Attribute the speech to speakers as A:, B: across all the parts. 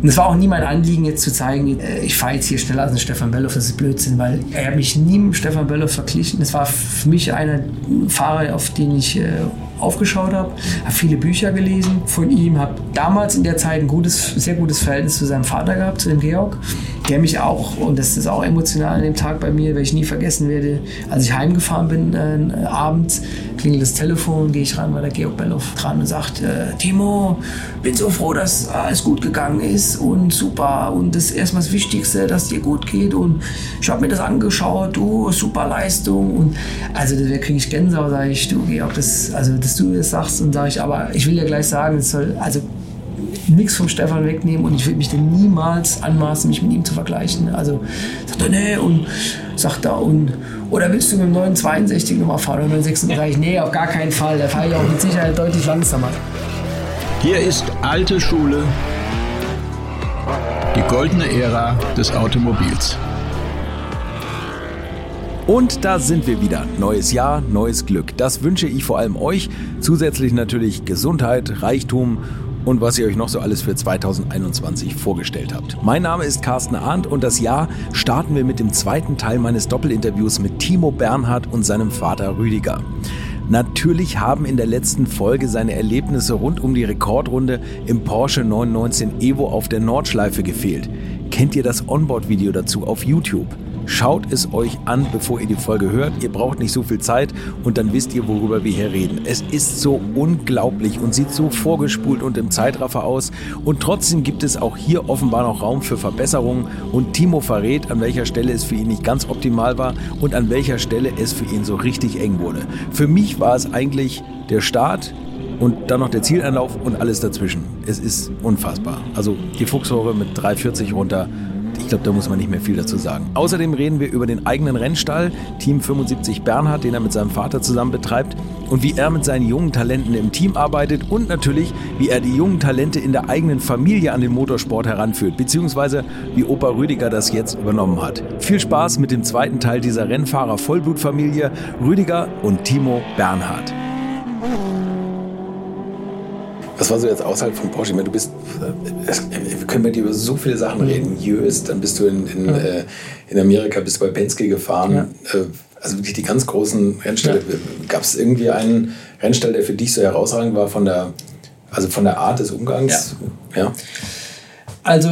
A: Und es war auch nie mein Anliegen, jetzt zu zeigen, äh, ich fahre jetzt hier schneller als ein Stefan Belloff, das ist Blödsinn, weil er hat mich nie mit Stefan Belloff verglichen. Es war für mich einer Fahrer, auf den ich äh, aufgeschaut habe, habe viele Bücher gelesen von ihm, habe damals in der Zeit ein gutes, sehr gutes Verhältnis zu seinem Vater gehabt, zu dem Georg, der mich auch, und das ist auch emotional an dem Tag bei mir, weil ich nie vergessen werde, als ich heimgefahren bin äh, abends, klingelt das Telefon, gehe ich ran, war der Georg Belloff dran und sagt, äh, Timo, bin so froh, dass alles gut gegangen ist und super. Und das ist erstmal das Wichtigste, dass dir gut geht. Und ich habe mir das angeschaut, du, super Leistung. Und also da kriege ich Gänsehaut, sage ich, du Georg, das, also das dass du das sagst und sage ich, aber ich will ja gleich sagen, es soll also nichts vom Stefan wegnehmen und ich will mich denn niemals anmaßen, mich mit ihm zu vergleichen. Also sagt er, nee, und sagt er, und oder willst du mit dem 962 nochmal fahren oder 936? Nee, auf gar keinen Fall. Da fahre ich auch mit Sicherheit deutlich langsamer.
B: Hier ist alte Schule, die goldene Ära des Automobils.
C: Und da sind wir wieder. Neues Jahr, neues Glück. Das wünsche ich vor allem euch. Zusätzlich natürlich Gesundheit, Reichtum und was ihr euch noch so alles für 2021 vorgestellt habt. Mein Name ist Carsten Arndt und das Jahr starten wir mit dem zweiten Teil meines Doppelinterviews mit Timo Bernhard und seinem Vater Rüdiger. Natürlich haben in der letzten Folge seine Erlebnisse rund um die Rekordrunde im Porsche 919 Evo auf der Nordschleife gefehlt. Kennt ihr das Onboard-Video dazu auf YouTube? Schaut es euch an, bevor ihr die Folge hört. Ihr braucht nicht so viel Zeit und dann wisst ihr, worüber wir hier reden. Es ist so unglaublich und sieht so vorgespult und im Zeitraffer aus. Und trotzdem gibt es auch hier offenbar noch Raum für Verbesserungen. Und Timo verrät, an welcher Stelle es für ihn nicht ganz optimal war und an welcher Stelle es für ihn so richtig eng wurde. Für mich war es eigentlich der Start, und dann noch der Zieleinlauf und alles dazwischen. Es ist unfassbar. Also die Fuchsrohre mit 340 runter ich glaube, da muss man nicht mehr viel dazu sagen. Außerdem reden wir über den eigenen Rennstall, Team 75 Bernhard, den er mit seinem Vater zusammen betreibt und wie er mit seinen jungen Talenten im Team arbeitet und natürlich, wie er die jungen Talente in der eigenen Familie an den Motorsport heranführt, beziehungsweise wie Opa Rüdiger das jetzt übernommen hat. Viel Spaß mit dem zweiten Teil dieser Rennfahrer-Vollblutfamilie, Rüdiger und Timo Bernhard.
D: Was war so jetzt außerhalb von Porsche? Ich meine, du bist, wir können mit dir über so viele Sachen mhm. reden. Jös, dann bist du in, in, ja. äh, in Amerika, bist du bei Penske gefahren. Ja. Äh, also wirklich die ganz großen Rennställe. Ja. Gab es irgendwie einen Rennstall, der für dich so herausragend war von der, also von der Art des Umgangs? Ja.
A: Also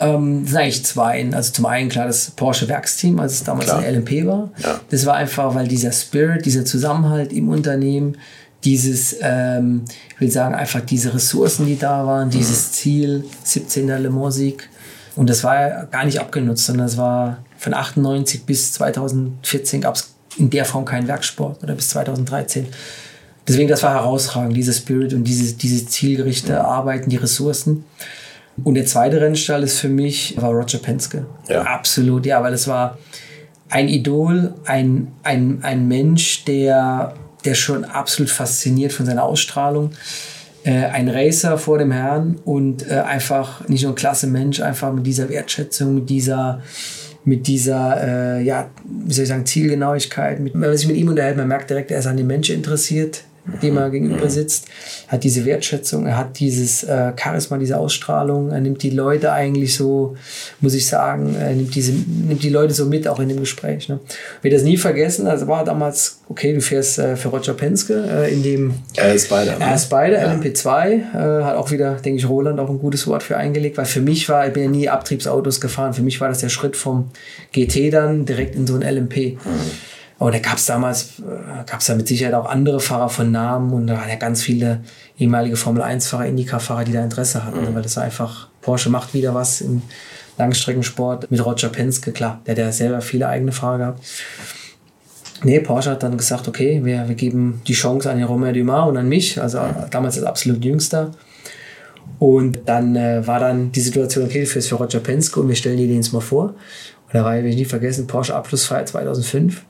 A: ähm, sind eigentlich zwei. Also zum einen klar das Porsche Werksteam, als es damals klar. ein LMP war. Ja. Das war einfach, weil dieser Spirit, dieser Zusammenhalt im Unternehmen, dieses, ähm, ich will sagen, einfach diese Ressourcen, die da waren, mhm. dieses Ziel, 17er Le Mans Sieg. Und das war ja gar nicht abgenutzt, sondern das war von 98 bis 2014 gab es in der Form keinen Werksport oder bis 2013. Deswegen, das war herausragend, dieser Spirit und diese, diese zielgerichtete mhm. Arbeiten, die Ressourcen. Und der zweite Rennstall ist für mich, war Roger Penske. Ja. Absolut, ja, weil es war ein Idol, ein, ein, ein Mensch, der der schon absolut fasziniert von seiner Ausstrahlung. Äh, ein Racer vor dem Herrn und äh, einfach nicht nur ein klasse Mensch, einfach mit dieser Wertschätzung, mit dieser, mit dieser, äh, ja, wie soll ich sagen, Zielgenauigkeit. Mit, wenn man sich mit ihm unterhält, man merkt direkt, er ist an den Menschen interessiert dem er gegenüber sitzt, hat diese Wertschätzung, er hat dieses äh, Charisma, diese Ausstrahlung, er nimmt die Leute eigentlich so, muss ich sagen, er nimmt, diese, nimmt die Leute so mit, auch in dem Gespräch. Ne? Ich werde das nie vergessen, also war damals, okay, du fährst äh, für Roger Penske äh, in dem...
D: Er ist beide.
A: Er ist beide, ja. LMP2, äh, hat auch wieder, denke ich, Roland auch ein gutes Wort für eingelegt, weil für mich war, ich bin ja nie Abtriebsautos gefahren, für mich war das der Schritt vom GT dann direkt in so ein LMP. Mhm. Und da gab es damals, äh, gab es da mit Sicherheit auch andere Fahrer von Namen und da waren ja ganz viele ehemalige Formel-1-Fahrer, Indycar-Fahrer, die da Interesse hatten, mhm. weil das einfach, Porsche macht wieder was im Langstreckensport mit Roger Penske, klar, der hat ja selber viele eigene Fahrer gehabt. Nee, Porsche hat dann gesagt, okay, wir, wir geben die Chance an den Romain Dumas und an mich, also damals als absolut jüngster. Und dann äh, war dann die Situation, okay, für, für Roger Penske und wir stellen dir den jetzt mal vor. Und da war, ich nie vergessen, Porsche Abschlussfeier 2005.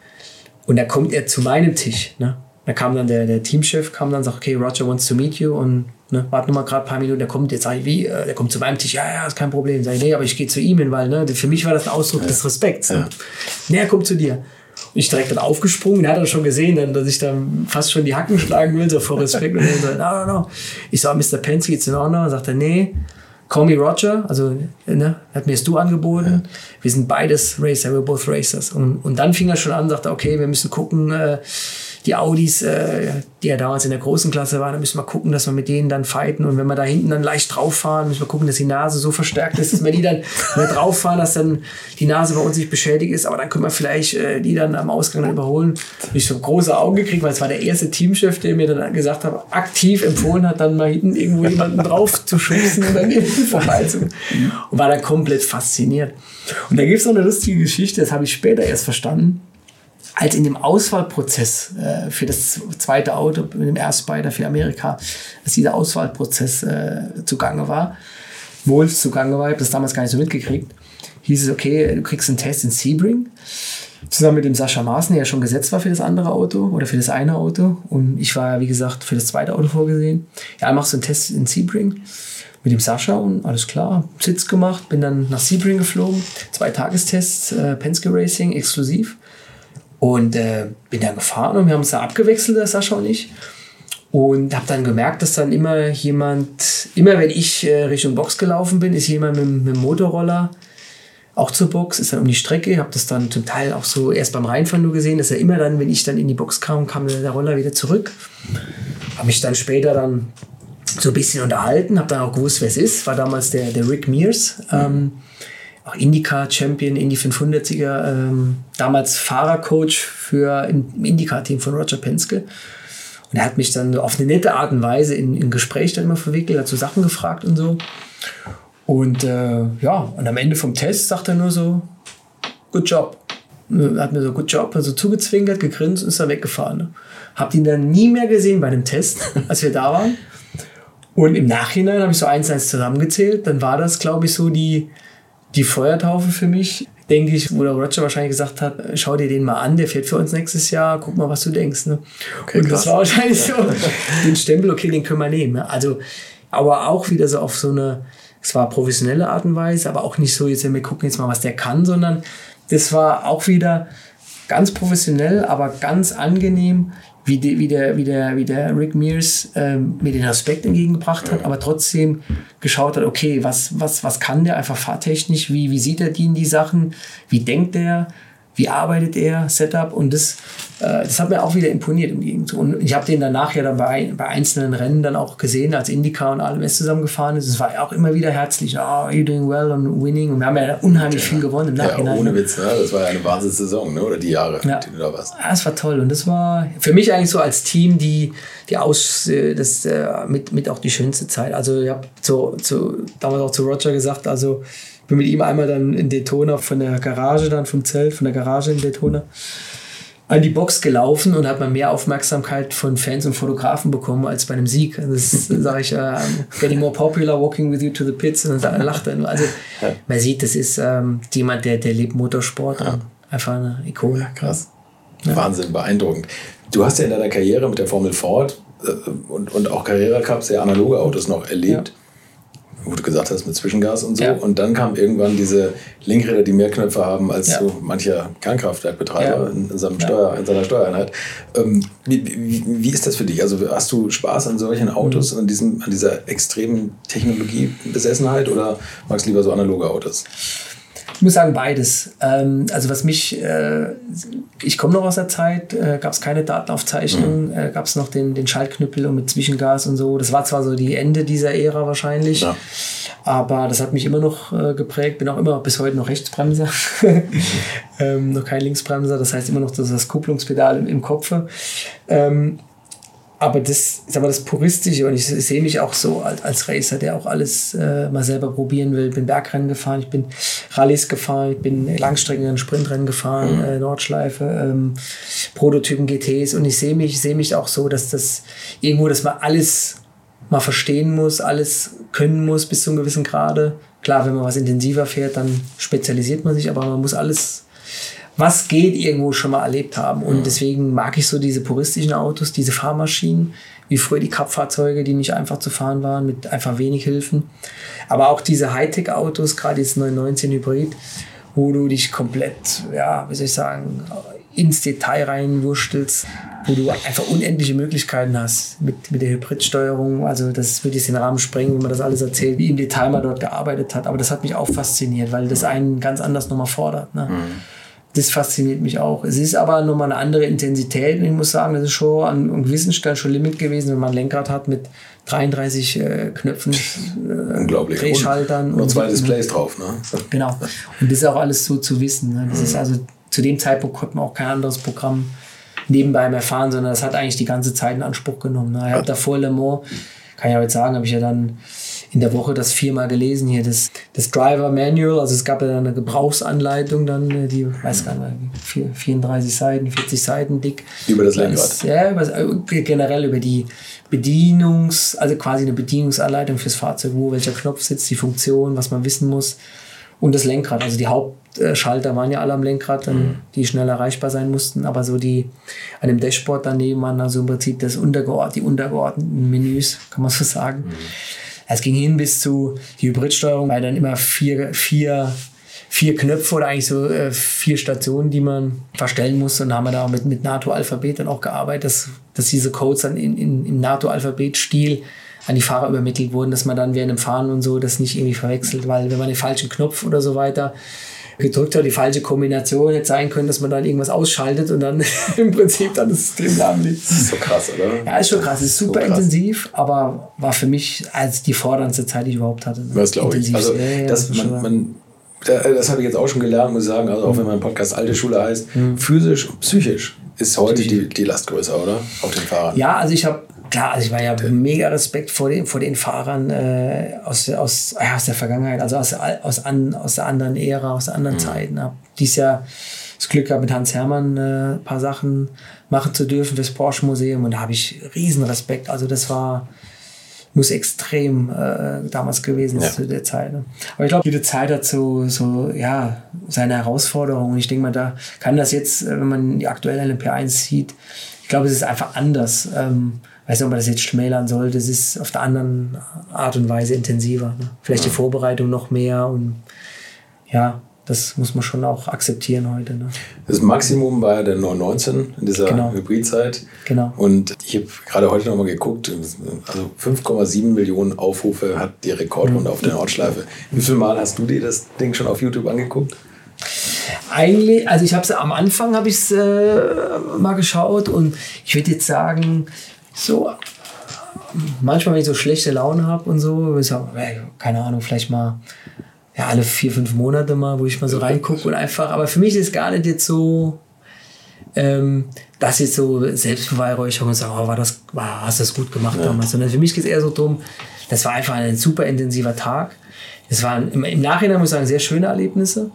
A: Und da kommt er zu meinem Tisch. Ne? Da kam dann der, der Teamchef, kam dann und sagt, okay, Roger wants to meet you und ne, warte noch mal gerade ein paar Minuten, der kommt, jetzt sage ich, wie, äh, der kommt zu meinem Tisch, ja, ja, ist kein Problem. Sag ich, nee, aber ich gehe zu ihm hin, weil ne, für mich war das ein Ausdruck ja. des Respekts. Ne? Nee, er kommt zu dir. Und ich direkt dann aufgesprungen, der hat dann schon gesehen, dann, dass ich dann fast schon die Hacken schlagen will, so vor Respekt. und er so, no, no, no. Ich sage, Mr. Penske, geht's in Ordnung? Und sagt er, nee, Call me Roger, also ne, hat mir das Du angeboten. Ja. Wir sind beides Racer, we're both Racers. Und, und dann fing er schon an, sagte, okay, wir müssen gucken, äh, die Audis, äh, die ja damals in der großen Klasse waren, da müssen wir gucken, dass wir mit denen dann fighten. Und wenn wir da hinten dann leicht drauf fahren, müssen wir gucken, dass die Nase so verstärkt ist, dass wir die dann drauf fahren, dass dann die Nase bei uns nicht beschädigt ist. Aber dann können wir vielleicht äh, die dann am Ausgang dann überholen. Ich so große Augen gekriegt, weil es war der erste Teamchef, der mir dann gesagt hat, aktiv empfohlen hat, dann mal hinten irgendwo jemanden drauf zu schubsen und dann irgendwie vorbeizukommen. Und war dann komplett fasziniert. Und da gibt es noch eine lustige Geschichte, das habe ich später erst verstanden als in dem Auswahlprozess äh, für das zweite Auto mit dem Erstspider für Amerika, als dieser Auswahlprozess äh, zugange war, Wolf zugange war, ich habe das damals gar nicht so mitgekriegt, hieß es, okay, du kriegst einen Test in Sebring, zusammen mit dem Sascha Maaßen, der ja schon gesetzt war für das andere Auto oder für das eine Auto. Und ich war, wie gesagt, für das zweite Auto vorgesehen. Ja, machst du einen Test in Sebring mit dem Sascha und alles klar, Sitz gemacht, bin dann nach Sebring geflogen, zwei Tagestests, äh, Penske Racing exklusiv. Und äh, bin dann gefahren und wir haben uns da abgewechselt, der Sascha und ich. Und habe dann gemerkt, dass dann immer jemand, immer wenn ich äh, Richtung Box gelaufen bin, ist jemand mit, mit dem Motorroller auch zur Box, ist dann um die Strecke. Habe das dann zum Teil auch so erst beim Reinfahren nur gesehen, dass er immer dann, wenn ich dann in die Box kam, kam der Roller wieder zurück. Habe mich dann später dann so ein bisschen unterhalten, habe dann auch gewusst, wer es ist. War damals der, der Rick Mears. Ähm, auch Indycar-Champion, Indy 500er, ähm, damals Fahrercoach für im Indycar-Team von Roger Penske. Und er hat mich dann auf eine nette Art und Weise in, in Gespräch dann immer verwickelt, hat so Sachen gefragt und so. Und äh, ja, und am Ende vom Test sagt er nur so, good job. Hat mir so good job, also zugezwinkert, gegrinst und ist dann weggefahren. Ne? Habt ihn dann nie mehr gesehen bei dem Test, als wir da waren. Und im Nachhinein habe ich so eins, eins zusammengezählt. Dann war das, glaube ich, so die, die Feuertaufe für mich, denke ich, wo der Roger wahrscheinlich gesagt hat, schau dir den mal an, der fährt für uns nächstes Jahr, guck mal, was du denkst. Ne? Okay, und krass. das war wahrscheinlich so den Stempel, okay, den können wir nehmen. Ne? Also, aber auch wieder so auf so eine, es war professionelle Art und Weise, aber auch nicht so, jetzt wir gucken jetzt mal, was der kann, sondern das war auch wieder ganz professionell, aber ganz angenehm, wie, die, wie, der, wie, der, wie der Rick Mears ähm, mir den Aspekt entgegengebracht hat, aber trotzdem geschaut hat, okay, was, was, was kann der einfach fahrtechnisch, wie, wie sieht er die in die Sachen, wie denkt er, wie arbeitet er, Setup und das, äh, das hat mir auch wieder imponiert im Gegenzug. Und ich habe den danach ja dann bei, bei einzelnen Rennen dann auch gesehen, als Indica und ALMS zusammengefahren ist. Es war auch immer wieder herzlich, oh, are you doing well und winning und wir haben ja unheimlich ja. viel gewonnen im Nachhinein.
C: Ja, ohne Witz, ne? das war ja eine Wahnsinnssaison, ne? oder die Jahre,
A: ja.
C: die du da warst.
A: Ja, das war toll und das war für mich eigentlich so als Team die, die Aus, äh, das, äh, mit, mit auch die schönste Zeit. Also ich habe zu, zu, damals auch zu Roger gesagt, also bin mit ihm einmal dann in Daytona von der Garage, dann vom Zelt, von der Garage in Daytona an die Box gelaufen und hat man mehr Aufmerksamkeit von Fans und Fotografen bekommen als bei einem Sieg. Das sage ich, uh, getting more popular, walking with you to the pits. Und dann lacht er nur. Also man sieht, das ist ähm, jemand, der, der lebt Motorsport. Ja. Einfach eine Ikone. Ja,
C: krass. Ja. Wahnsinn, beeindruckend. Du hast ja in deiner Karriere mit der Formel Ford äh, und, und auch Carrera Cups sehr analoge Autos noch erlebt wo du gesagt hast, mit Zwischengas und so. Ja. Und dann kamen irgendwann diese Linkräder, die mehr Knöpfe haben als ja. so mancher Kernkraftwerkbetreiber ja. in, seinem Steuer, in seiner Steuereinheit. Ähm, wie, wie, wie, ist das für dich? Also hast du Spaß an solchen Autos, mhm. an, diesem, an dieser extremen Technologiebesessenheit oder magst du lieber so analoge Autos?
A: Ich muss sagen, beides. Ähm, also was mich, äh, ich komme noch aus der Zeit, äh, gab es keine Datenaufzeichnung, mhm. äh, gab es noch den, den Schaltknüppel und mit Zwischengas und so. Das war zwar so die Ende dieser Ära wahrscheinlich, ja. aber das hat mich immer noch äh, geprägt. Bin auch immer bis heute noch Rechtsbremser, ähm, noch kein Linksbremser. Das heißt immer noch das, das Kupplungspedal im, im Kopfe. Ähm, aber das ist aber das Puristische und ich sehe mich auch so als, als Racer, der auch alles äh, mal selber probieren will. Ich Bin Bergrennen gefahren, ich bin Rallyes gefahren, ich bin Langstrecken- Sprintrennen gefahren, mhm. äh, Nordschleife, ähm, Prototypen GTs und ich sehe mich, sehe mich auch so, dass das irgendwo, dass man alles mal verstehen muss, alles können muss bis zu einem gewissen Grade. Klar, wenn man was intensiver fährt, dann spezialisiert man sich, aber man muss alles was geht, irgendwo schon mal erlebt haben. Und deswegen mag ich so diese puristischen Autos, diese Fahrmaschinen, wie früher die Cup-Fahrzeuge, die nicht einfach zu fahren waren, mit einfach wenig Hilfen. Aber auch diese Hightech-Autos, gerade jetzt 919 Hybrid, wo du dich komplett, ja, wie soll ich sagen, ins Detail reinwurstelst, wo du einfach unendliche Möglichkeiten hast mit, mit der Hybridsteuerung. Also das würde jetzt den Rahmen sprengen, wenn man das alles erzählt, wie im Detail man dort gearbeitet hat. Aber das hat mich auch fasziniert, weil das einen ganz anders nochmal fordert. Ne? Mhm. Das fasziniert mich auch. Es ist aber nochmal eine andere Intensität. Ich muss sagen, das ist schon an einem gewissen Stellen schon Limit gewesen, wenn man ein Lenkrad hat mit 33 äh, Knöpfen, äh,
C: Unglaublich.
A: Drehschaltern.
C: Und, und zwei Displays drauf. Ne?
A: Genau. Und das ist auch alles so zu wissen. Ne? Das mhm. ist also zu dem Zeitpunkt konnte man auch kein anderes Programm nebenbei mehr fahren, sondern das hat eigentlich die ganze Zeit in Anspruch genommen. Ne? Ich habe davor Le Mans, kann ich aber jetzt sagen, habe ich ja dann in der Woche das viermal gelesen hier, das, das Driver Manual, also es gab ja dann eine Gebrauchsanleitung dann, äh, die, weiß gar nicht, 34 Seiten, 40 Seiten dick.
C: Über das Lenkrad?
A: Ja, über, äh, generell über die Bedienungs-, also quasi eine Bedienungsanleitung fürs Fahrzeug, wo welcher Knopf sitzt, die Funktion, was man wissen muss und das Lenkrad. Also die Hauptschalter waren ja alle am Lenkrad, dann, mhm. die schnell erreichbar sein mussten, aber so die an dem Dashboard daneben waren also im Prinzip das untergeordnet, die untergeordneten Menüs, kann man so sagen. Mhm. Es ging hin bis zu die Hybridsteuerung, weil dann immer vier, vier, vier Knöpfe oder eigentlich so äh, vier Stationen, die man verstellen musste. Und haben wir da mit, mit NATO-Alphabet dann auch gearbeitet, dass, dass diese Codes dann in, in, im NATO-Alphabet-Stil an die Fahrer übermittelt wurden, dass man dann während dem Fahren und so das nicht irgendwie verwechselt, weil wenn man den falschen Knopf oder so weiter gedrückt hat, die falsche Kombination hätte sein können, dass man dann irgendwas ausschaltet und dann im Prinzip dann das System lahmlegt.
C: Das ist so krass, oder?
A: Ja, ist schon krass. Ist super so intensiv, aber war für mich als die forderndste Zeit, die ich überhaupt hatte.
C: Das glaube ich. Also, ja, das, man, man, das habe ich jetzt auch schon gelernt, muss ich sagen, also auch wenn mein Podcast Alte Schule heißt, mhm. physisch und psychisch ist heute die, die Last größer, oder? Auf den Fahrern.
A: Ja, also ich habe klar, also ich war ja mega Respekt vor den, vor den Fahrern äh, aus, aus, ja, aus der Vergangenheit, also aus, aus, an, aus der anderen Ära, aus der anderen mhm. Zeiten. Hab dies Jahr das Glück gehabt, mit Hans Hermann äh, ein paar Sachen machen zu dürfen fürs Porsche Museum und da habe ich riesen Respekt. Also das war muss extrem äh, damals gewesen ja. zu der Zeit. Ne? Aber ich glaube, jede Zeit hat so, so ja, seine Herausforderungen. Ich denke mal, da kann das jetzt, äh, wenn man die aktuelle LMP1 sieht, ich glaube, es ist einfach anders. Ähm, weiß nicht, ob man das jetzt schmälern sollte. Es ist auf der anderen Art und Weise intensiver. Ne? Vielleicht ja. die Vorbereitung noch mehr und ja, das muss man schon auch akzeptieren heute. Ne?
C: Das Maximum war der 919 in dieser genau. Hybridzeit.
A: Genau.
C: Und ich habe gerade heute nochmal geguckt, also 5,7 Millionen Aufrufe hat die Rekordrunde mhm. auf der Nordschleife. Wie viel Mal hast du dir das Ding schon auf YouTube angeguckt?
A: Eigentlich, also ich habe es am Anfang habe ich es äh, mal geschaut und ich würde jetzt sagen, so manchmal, wenn ich so schlechte Laune habe und so, ich sag, keine Ahnung, vielleicht mal ja, alle vier, fünf Monate mal, wo ich mal so reingucke und einfach, aber für mich ist gar nicht jetzt so, ähm, das jetzt so Selbstbeweihräucherung und sagen, oh, war das, war, hast du das gut gemacht ja. damals, sondern für mich geht es eher so drum, das war einfach ein super intensiver Tag. Es waren im, im Nachhinein, muss ich sagen, sehr schöne Erlebnisse.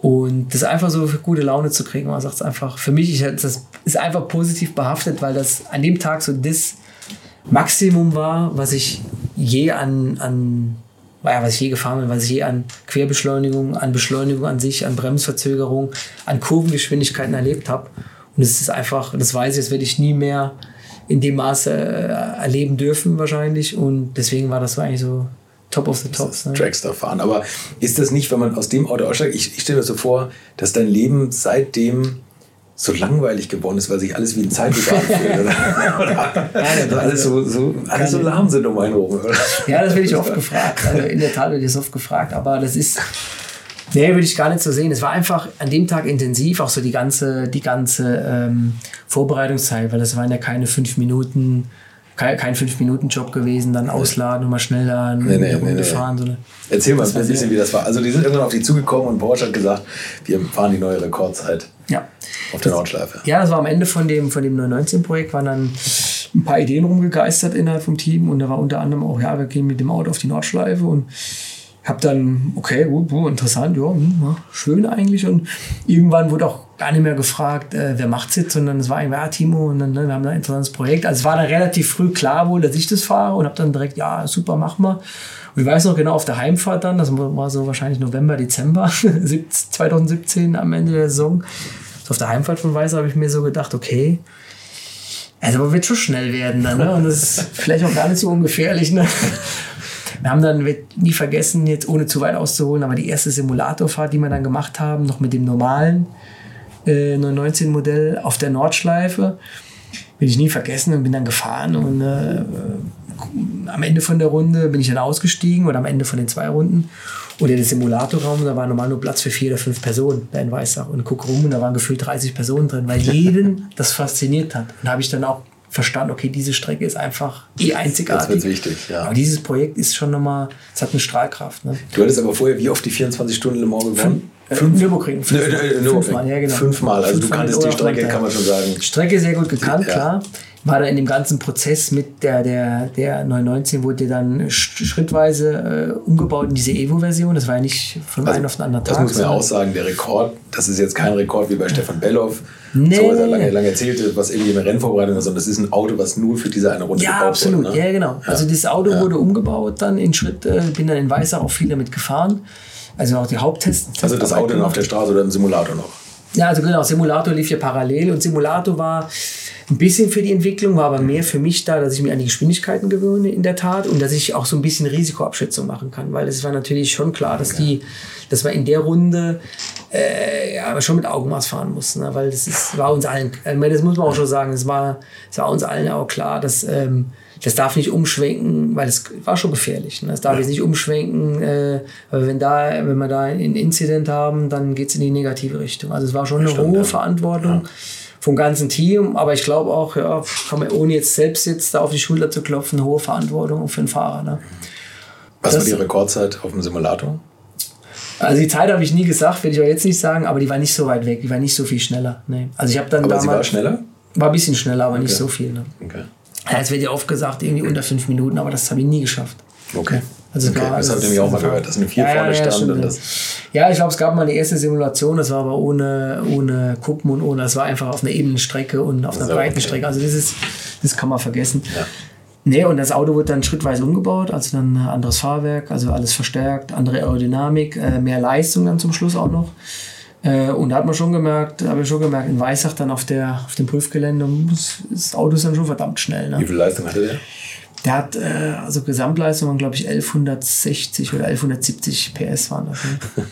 A: Und das einfach so für gute Laune zu kriegen, man sagt es einfach, für mich, ich, das ist einfach positiv behaftet, weil das an dem Tag so das Maximum war, was ich je an, an ja, was ich je gefahren bin, was ich je an Querbeschleunigung, an Beschleunigung an sich, an Bremsverzögerung, an Kurvengeschwindigkeiten erlebt habe. Und es ist einfach, das weiß ich, das werde ich nie mehr in dem Maße äh, erleben dürfen wahrscheinlich. Und deswegen war das so eigentlich so Top of the Tops.
C: Ne? Dragster fahren. Aber ist das nicht, wenn man aus dem Auto aussteigt, ich, ich stelle mir so vor, dass dein Leben seitdem so langweilig geworden ist, weil sich alles wie ein Zeitlupe anfühlt. Oder? oder ja, alles so, so, alles so lahm sind um einen rum. Oder?
A: Ja, das werde ich oft gefragt. Also in der Tat werde ich das oft gefragt, aber das ist. Nee, würde ich gar nicht so sehen. Es war einfach an dem Tag intensiv, auch so die ganze, die ganze ähm, Vorbereitungszeit, weil das waren ja keine fünf Minuten kein, kein Fünf-Minuten-Job gewesen, dann ausladen und mal schnell da eine nee, nee, Runde nee, fahren. So
C: Erzähl mal ein bisschen, wie das war. Also die sind irgendwann auf die zugekommen und Porsche hat gesagt, wir fahren die neue Rekordzeit
A: ja.
C: auf der Nordschleife.
A: Ja, das war am Ende von dem, von dem 919-Projekt, waren dann ein paar Ideen rumgegeistert innerhalb vom Team und da war unter anderem auch, ja, wir gehen mit dem Auto auf die Nordschleife und habe dann, okay, gut, interessant, ja, hm, schön eigentlich. Und irgendwann wurde auch gar nicht mehr gefragt, äh, wer macht's jetzt, sondern es war einfach, ja, Timo, und dann, ne, wir haben da ein interessantes Projekt. Also es war dann relativ früh klar wohl, dass ich das fahre und habe dann direkt, ja, super, mach mal. Und ich weiß noch genau, auf der Heimfahrt dann, das war so wahrscheinlich November, Dezember 2017 am Ende der Saison. So auf der Heimfahrt von Weißer habe ich mir so gedacht, okay, also aber wird schon schnell werden dann, ne? Und das ist vielleicht auch gar nicht so ungefährlich, ne? Wir haben dann, nie vergessen, jetzt ohne zu weit auszuholen, aber die erste Simulatorfahrt, die wir dann gemacht haben, noch mit dem normalen äh, 919 Modell auf der Nordschleife. Will ich nie vergessen und bin dann gefahren und äh, am Ende von der Runde bin ich dann ausgestiegen oder am Ende von den zwei Runden. Und in den Simulatorraum, da war normal nur Platz für vier oder fünf Personen da in Weißach. Und guck rum und da waren gefühlt 30 Personen drin, weil jeden das fasziniert hat. Und da habe ich dann auch verstanden, okay, diese Strecke ist einfach eh einzigartig. Das wird wichtig, ja. Aber dieses Projekt ist schon nochmal, es hat eine Strahlkraft. Ne?
C: Du hattest aber vorher wie oft die 24 Stunden Le Mans gewonnen?
A: Fünf, Nürburgring. Fünf,
C: äh, Fünfmal, ja genau. Fünfmal, also Fünfmal du kanntest die Strecke, kann man schon sagen.
A: Strecke sehr gut gekannt, ja. klar war da in dem ganzen Prozess mit der, der, der 919 wurde dann schrittweise äh, umgebaut in diese Evo-Version. Das war ja nicht von also, einem auf den anderen
C: Tag. Das muss man ja auch sagen, der Rekord, das ist jetzt kein Rekord wie bei Stefan Belloff, nee. so was er lange, lange erzählte, was irgendwie eine Rennvorbereitung ist, sondern das ist ein Auto, was nur für diese eine Runde
A: ja, gebaut absolut. wurde. Ne? Ja, genau. Ja. Also das Auto ja. wurde umgebaut dann in Schritt, äh, bin dann in Weißach auch viel damit gefahren. Also auch die Haupttests.
C: Also das Auto auf der Straße oder im Simulator noch?
A: Ja, also genau, Simulator lief hier parallel und Simulator war ein bisschen für die Entwicklung, war aber mehr für mich da, dass ich mir an die Geschwindigkeiten gewöhne in der Tat und dass ich auch so ein bisschen Risikoabschätzung machen kann, weil es war natürlich schon klar, dass die, dass wir in der Runde äh, ja, schon mit Augenmaß fahren mussten, ne? weil das ist, war uns allen, meine, das muss man auch schon sagen, es war, es war uns allen auch klar, dass ähm, das darf nicht umschwenken, weil es war schon gefährlich. Ne? Das darf ja. jetzt nicht umschwenken, äh, weil wenn da, wenn wir da ein Incident haben, dann geht es in die negative Richtung. Also es war schon eine Stimmt, hohe ja. Verantwortung. Ja vom ganzen Team. Aber ich glaube auch, ja, kann man, ohne jetzt selbst jetzt da auf die Schulter zu klopfen, hohe Verantwortung für den Fahrer. Ne?
C: Was das, war die Rekordzeit auf dem Simulator?
A: Also die Zeit habe ich nie gesagt, will ich auch jetzt nicht sagen, aber die war nicht so weit weg, die war nicht so viel schneller. Nee. Also ich habe dann
C: aber damals, sie war schneller?
A: War ein bisschen schneller, aber okay. nicht so viel. Ne? Okay. Ja, es wird ja oft gesagt, irgendwie unter fünf Minuten, aber das habe ich nie geschafft.
C: Okay. Also okay, war, das habe ich nämlich auch mal gehört, dass eine 4 ja, vorne ja, stand. Und das
A: ja, ich glaube, es gab mal eine erste Simulation, das war aber ohne, ohne Kuppen und ohne, das war einfach auf einer ebenen Strecke und auf einer breiten okay. Strecke. Also das ist, das kann man vergessen. Ja. Nee, und das Auto wurde dann schrittweise umgebaut, also dann ein anderes Fahrwerk, also alles verstärkt, andere Aerodynamik, äh, mehr Leistung dann zum Schluss auch noch. Äh, und da hat man schon gemerkt, habe ich schon gemerkt, in Weissach dann auf, der, auf dem Prüfgelände, das Auto ist dann schon verdammt schnell. Ne?
C: Wie viel Leistung hatte der?
A: Der hat, äh, also Gesamtleistung waren, glaube ich, 1160 oder 1170 PS waren das. Ne?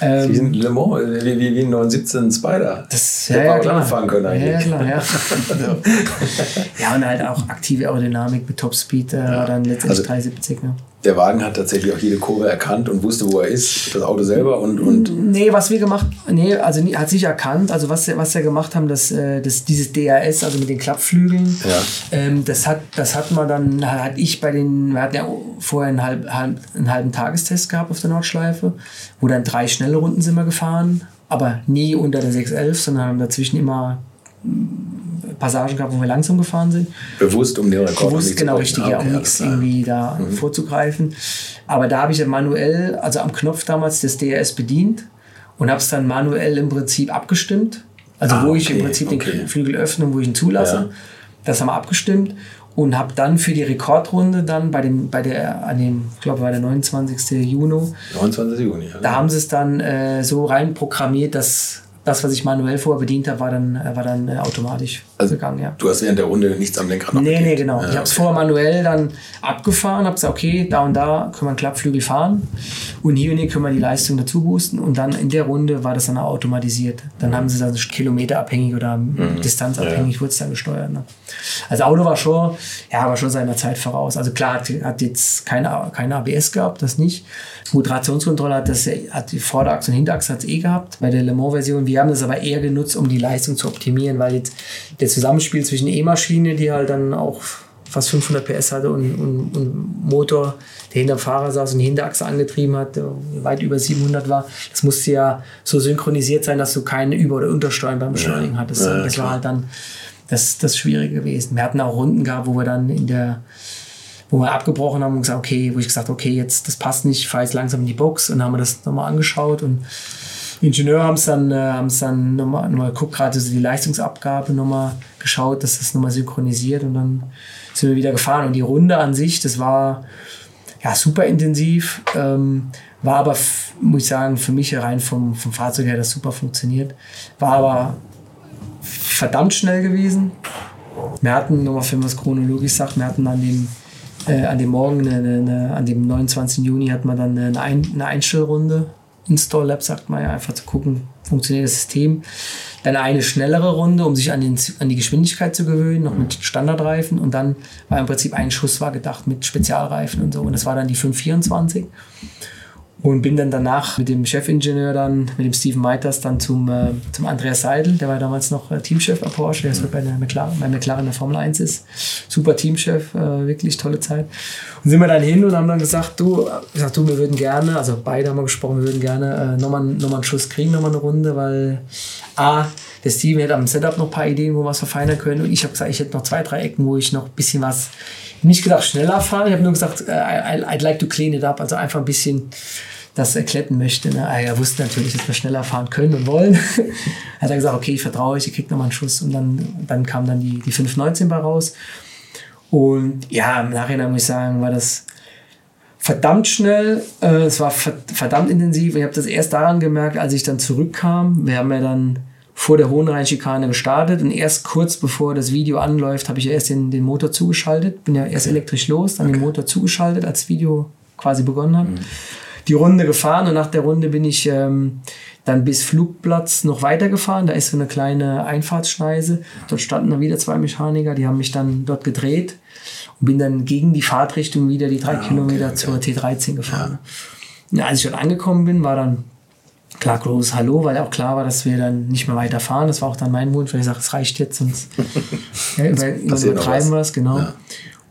C: ähm, wie ein Le Mans, wie, wie, wie ein 917 Spider.
A: Das hätte ja, ja, klar. fahren können eigentlich. Ja, klar, ja. ja, und halt auch aktive Aerodynamik mit Topspeed, äh, ja. dann letztendlich also, 370. Ne?
C: Der Wagen hat tatsächlich auch jede Kurve erkannt und wusste, wo er ist, das Auto selber und. und
A: nee, was wir gemacht nee, also hat sich erkannt. Also was, was wir gemacht haben, das, äh, das, dieses DRS, also mit den Klappflügeln, ja. ähm, das, hat, das hat man dann, hat ich bei den, wir hatten ja vorher einen, halb, einen halben Tagestest gehabt auf der Nordschleife, wo dann drei schnelle Runden sind wir gefahren, aber nie unter der 611, sondern haben dazwischen immer Passagen gehabt, wo wir langsam gefahren sind.
C: Bewusst, um den
A: Rekord Bewusst, genau, richtig, ah, ja, um nichts irgendwie da mhm. vorzugreifen. Aber da habe ich manuell, also am Knopf damals das DRS bedient und habe es dann manuell im Prinzip abgestimmt. Also ah, wo okay, ich im Prinzip okay. den Flügel öffne und wo ich ihn zulasse. Ja. Das haben wir abgestimmt und habe dann für die Rekordrunde dann bei dem, bei der, an dem, ich glaube, war der 29. Juni.
C: 29. Juni, ja.
A: Da haben sie es dann äh, so rein programmiert, dass das, was ich manuell vorher bedient habe, war dann, äh, war dann äh, automatisch also gegangen. Ja.
C: Du hast während der Runde nichts am Lenkrad
A: noch Nee, nee, genau. Ja, ich habe es okay. vorher manuell dann abgefahren, habe gesagt, okay, da und da können wir einen Klappflügel fahren und hier und hier können wir die Leistung dazu boosten und dann in der Runde war das dann automatisiert. Dann mhm. haben sie dann kilometerabhängig oder mhm. distanzabhängig ja. wurde es dann gesteuert. Ne? Also Auto war schon, ja, war schon seiner Zeit voraus. Also klar, hat, hat jetzt keine, keine ABS gehabt, das nicht. Moderationskontrolle hat, das, hat die Vorderachse und Hinterachse hat es eh gehabt bei der Le Mans-Version. Wir haben das aber eher genutzt, um die Leistung zu optimieren, weil jetzt der Zusammenspiel zwischen E-Maschine, die halt dann auch fast 500 PS hatte und, und, und Motor, der hinter dem Fahrer saß und die Hinterachse angetrieben hat, weit über 700 war. Das musste ja so synchronisiert sein, dass du keine Über- oder Untersteuern beim Beschleunigen ja. hattest. Ja, das klar. war halt dann das, das Schwierige gewesen. Wir hatten auch Runden gehabt, wo wir dann in der wo wir abgebrochen haben und gesagt, okay, wo ich gesagt okay, jetzt das passt nicht, ich fahre jetzt langsam in die Box und haben wir das nochmal angeschaut und die Ingenieure haben es dann, äh, dann nochmal, nochmal geguckt, gerade so die Leistungsabgabe nochmal geschaut, dass das nochmal synchronisiert und dann sind wir wieder gefahren. Und die Runde an sich, das war ja super intensiv, ähm, war aber, muss ich sagen, für mich rein vom, vom Fahrzeug her das super funktioniert. War aber verdammt schnell gewesen. Wir hatten, nochmal für was chronologisch sagt, wir hatten an dem äh, an dem Morgen, eine, eine, an dem 29. Juni, hat man dann eine, Ein eine Einstellrunde. Install Lab sagt man ja, einfach zu gucken, funktioniert das System. Dann eine schnellere Runde, um sich an, den, an die Geschwindigkeit zu gewöhnen, noch mit Standardreifen. Und dann war im Prinzip ein Schuss war gedacht mit Spezialreifen und so. Und das war dann die 524. Und bin dann danach mit dem Chefingenieur dann, mit dem Steven Meiters, dann zum, äh, zum Andreas Seidel, der war damals noch äh, Teamchef bei Porsche, der jetzt bei, der McLaren, bei McLaren in der Formel 1 ist. Super Teamchef, äh, wirklich tolle Zeit. Und sind wir dann hin und haben dann gesagt, du, gesagt, du, wir würden gerne, also beide haben wir gesprochen, wir würden gerne äh, nochmal noch mal einen Schuss kriegen, nochmal eine Runde, weil A, der Steven hätte am Setup noch ein paar Ideen, wo wir was verfeinern können. Und ich habe gesagt, ich hätte noch zwei, drei Ecken, wo ich noch ein bisschen was, nicht gesagt schneller fahren, ich habe nur gesagt, äh, I, I'd like to clean it up, also einfach ein bisschen das erkletten möchte. Ne? Ah, er wusste natürlich, dass wir schneller fahren können und wollen. hat er gesagt, okay, ich vertraue euch, ihr kriegt nochmal einen Schuss. Und dann, dann kam dann die, die 519 bei raus. Und ja, im Nachhinein muss ich sagen, war das verdammt schnell. Äh, es war verdammt intensiv. Ich habe das erst daran gemerkt, als ich dann zurückkam. Wir haben ja dann vor der Hohenrhein-Schikane gestartet und erst kurz bevor das Video anläuft, habe ich ja erst den, den Motor zugeschaltet. Bin ja erst elektrisch los, dann okay. den Motor zugeschaltet, als das Video quasi begonnen hat. Mhm die Runde gefahren und nach der Runde bin ich ähm, dann bis Flugplatz noch weitergefahren. Da ist so eine kleine Einfahrtsschneise. Dort standen dann wieder zwei Mechaniker, die haben mich dann dort gedreht und bin dann gegen die Fahrtrichtung wieder die drei ja, ah, Kilometer okay, okay. zur T13 gefahren. Ja. Und als ich dort angekommen bin, war dann klar großes Hallo, weil auch klar war, dass wir dann nicht mehr weiterfahren. Das war auch dann mein Wunsch, weil ich sage, es reicht jetzt, sonst ja, über, übertreiben wir es, genau. Ja.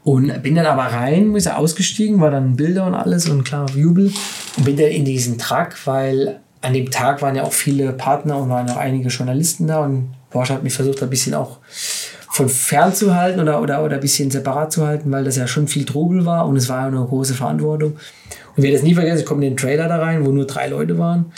A: Und bin dann aber rein, muss ausgestiegen, war dann Bilder und alles und klar Jubel. Und bin dann in diesen Truck, weil an dem Tag waren ja auch viele Partner und waren auch einige Journalisten da und Porsche hat mich versucht, ein bisschen auch von fern zu halten oder, oder, oder ein bisschen separat zu halten, weil das ja schon viel Trubel war und es war eine große Verantwortung. Und werde das nie vergessen, ich komme in den Trailer da rein, wo nur drei Leute waren.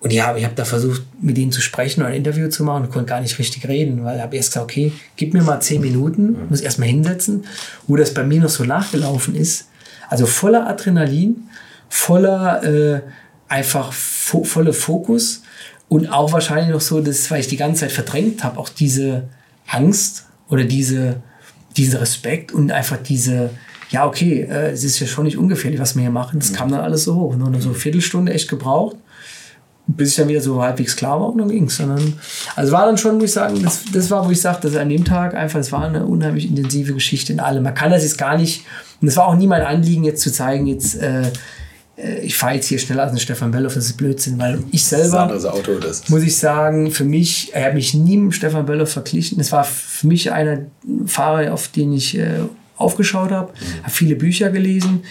A: Und ja, ich habe da versucht, mit denen zu sprechen oder ein Interview zu machen und konnte gar nicht richtig reden, weil ich habe erst gesagt, okay, gib mir mal zehn Minuten, muss erst mal hinsetzen, wo das bei mir noch so nachgelaufen ist. Also voller Adrenalin, voller äh, einfach fo voller Fokus und auch wahrscheinlich noch so, dass, weil ich die ganze Zeit verdrängt habe, auch diese Angst oder diese, diesen Respekt und einfach diese, ja, okay, äh, es ist ja schon nicht ungefährlich, was wir hier machen. Das kam dann alles so hoch. Ne? Und so eine Viertelstunde echt gebraucht bis ich dann wieder so halbwegs klar war und dann ging es. Also war dann schon, muss ich sagen, das, das war, wo ich sagte, dass an dem Tag einfach, es war eine unheimlich intensive Geschichte in allem. Man kann das jetzt gar nicht, und es war auch nie mein Anliegen, jetzt zu zeigen, jetzt, äh, äh ich fahre jetzt hier schneller als ein Stefan Belloff, das ist Blödsinn, weil ich selber, das Auto, das muss ich sagen, für mich, er hat mich nie mit Stefan Belloff verglichen. Es war für mich einer Fahrer, auf den ich äh, aufgeschaut habe, mhm. habe viele Bücher gelesen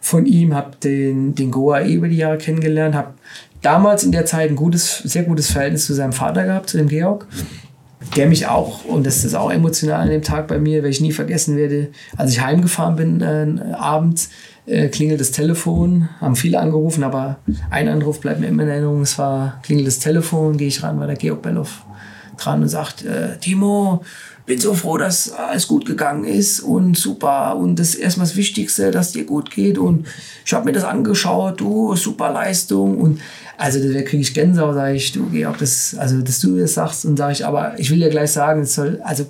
A: von ihm, habe den, den Goa eh über die Jahre kennengelernt, habe damals in der Zeit ein gutes, sehr gutes Verhältnis zu seinem Vater gehabt, zu dem Georg. Der mich auch, und das ist auch emotional an dem Tag bei mir, weil ich nie vergessen werde, als ich heimgefahren bin äh, abends, äh, klingelt das Telefon, haben viele angerufen, aber ein Anruf bleibt mir immer in Erinnerung, es war, klingelt das Telefon, gehe ich ran, war der Georg Belloff dran und sagt, äh, Timo, bin so froh, dass alles gut gegangen ist und super. Und das ist erstmal das Wichtigste, dass dir gut geht. Und ich habe mir das angeschaut, du, super Leistung. Und also da kriege ich Gänsehaut, sage ich, du Georg, das, also dass du das sagst und sage ich, aber ich will dir gleich sagen, es soll also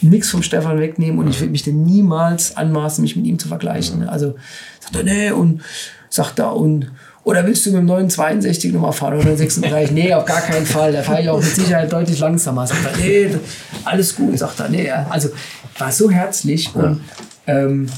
A: nichts vom Stefan wegnehmen und ich will mich denn niemals anmaßen, mich mit ihm zu vergleichen. Also sagt er, nee, und sagt er, und oder willst du mit dem 962 nochmal fahren oder 36? nee, auf gar keinen Fall. Da fahre ich auch mit Sicherheit deutlich langsamer. Sagt er, nee, alles gut, sagt er. Nee, also war so herzlich und ähm,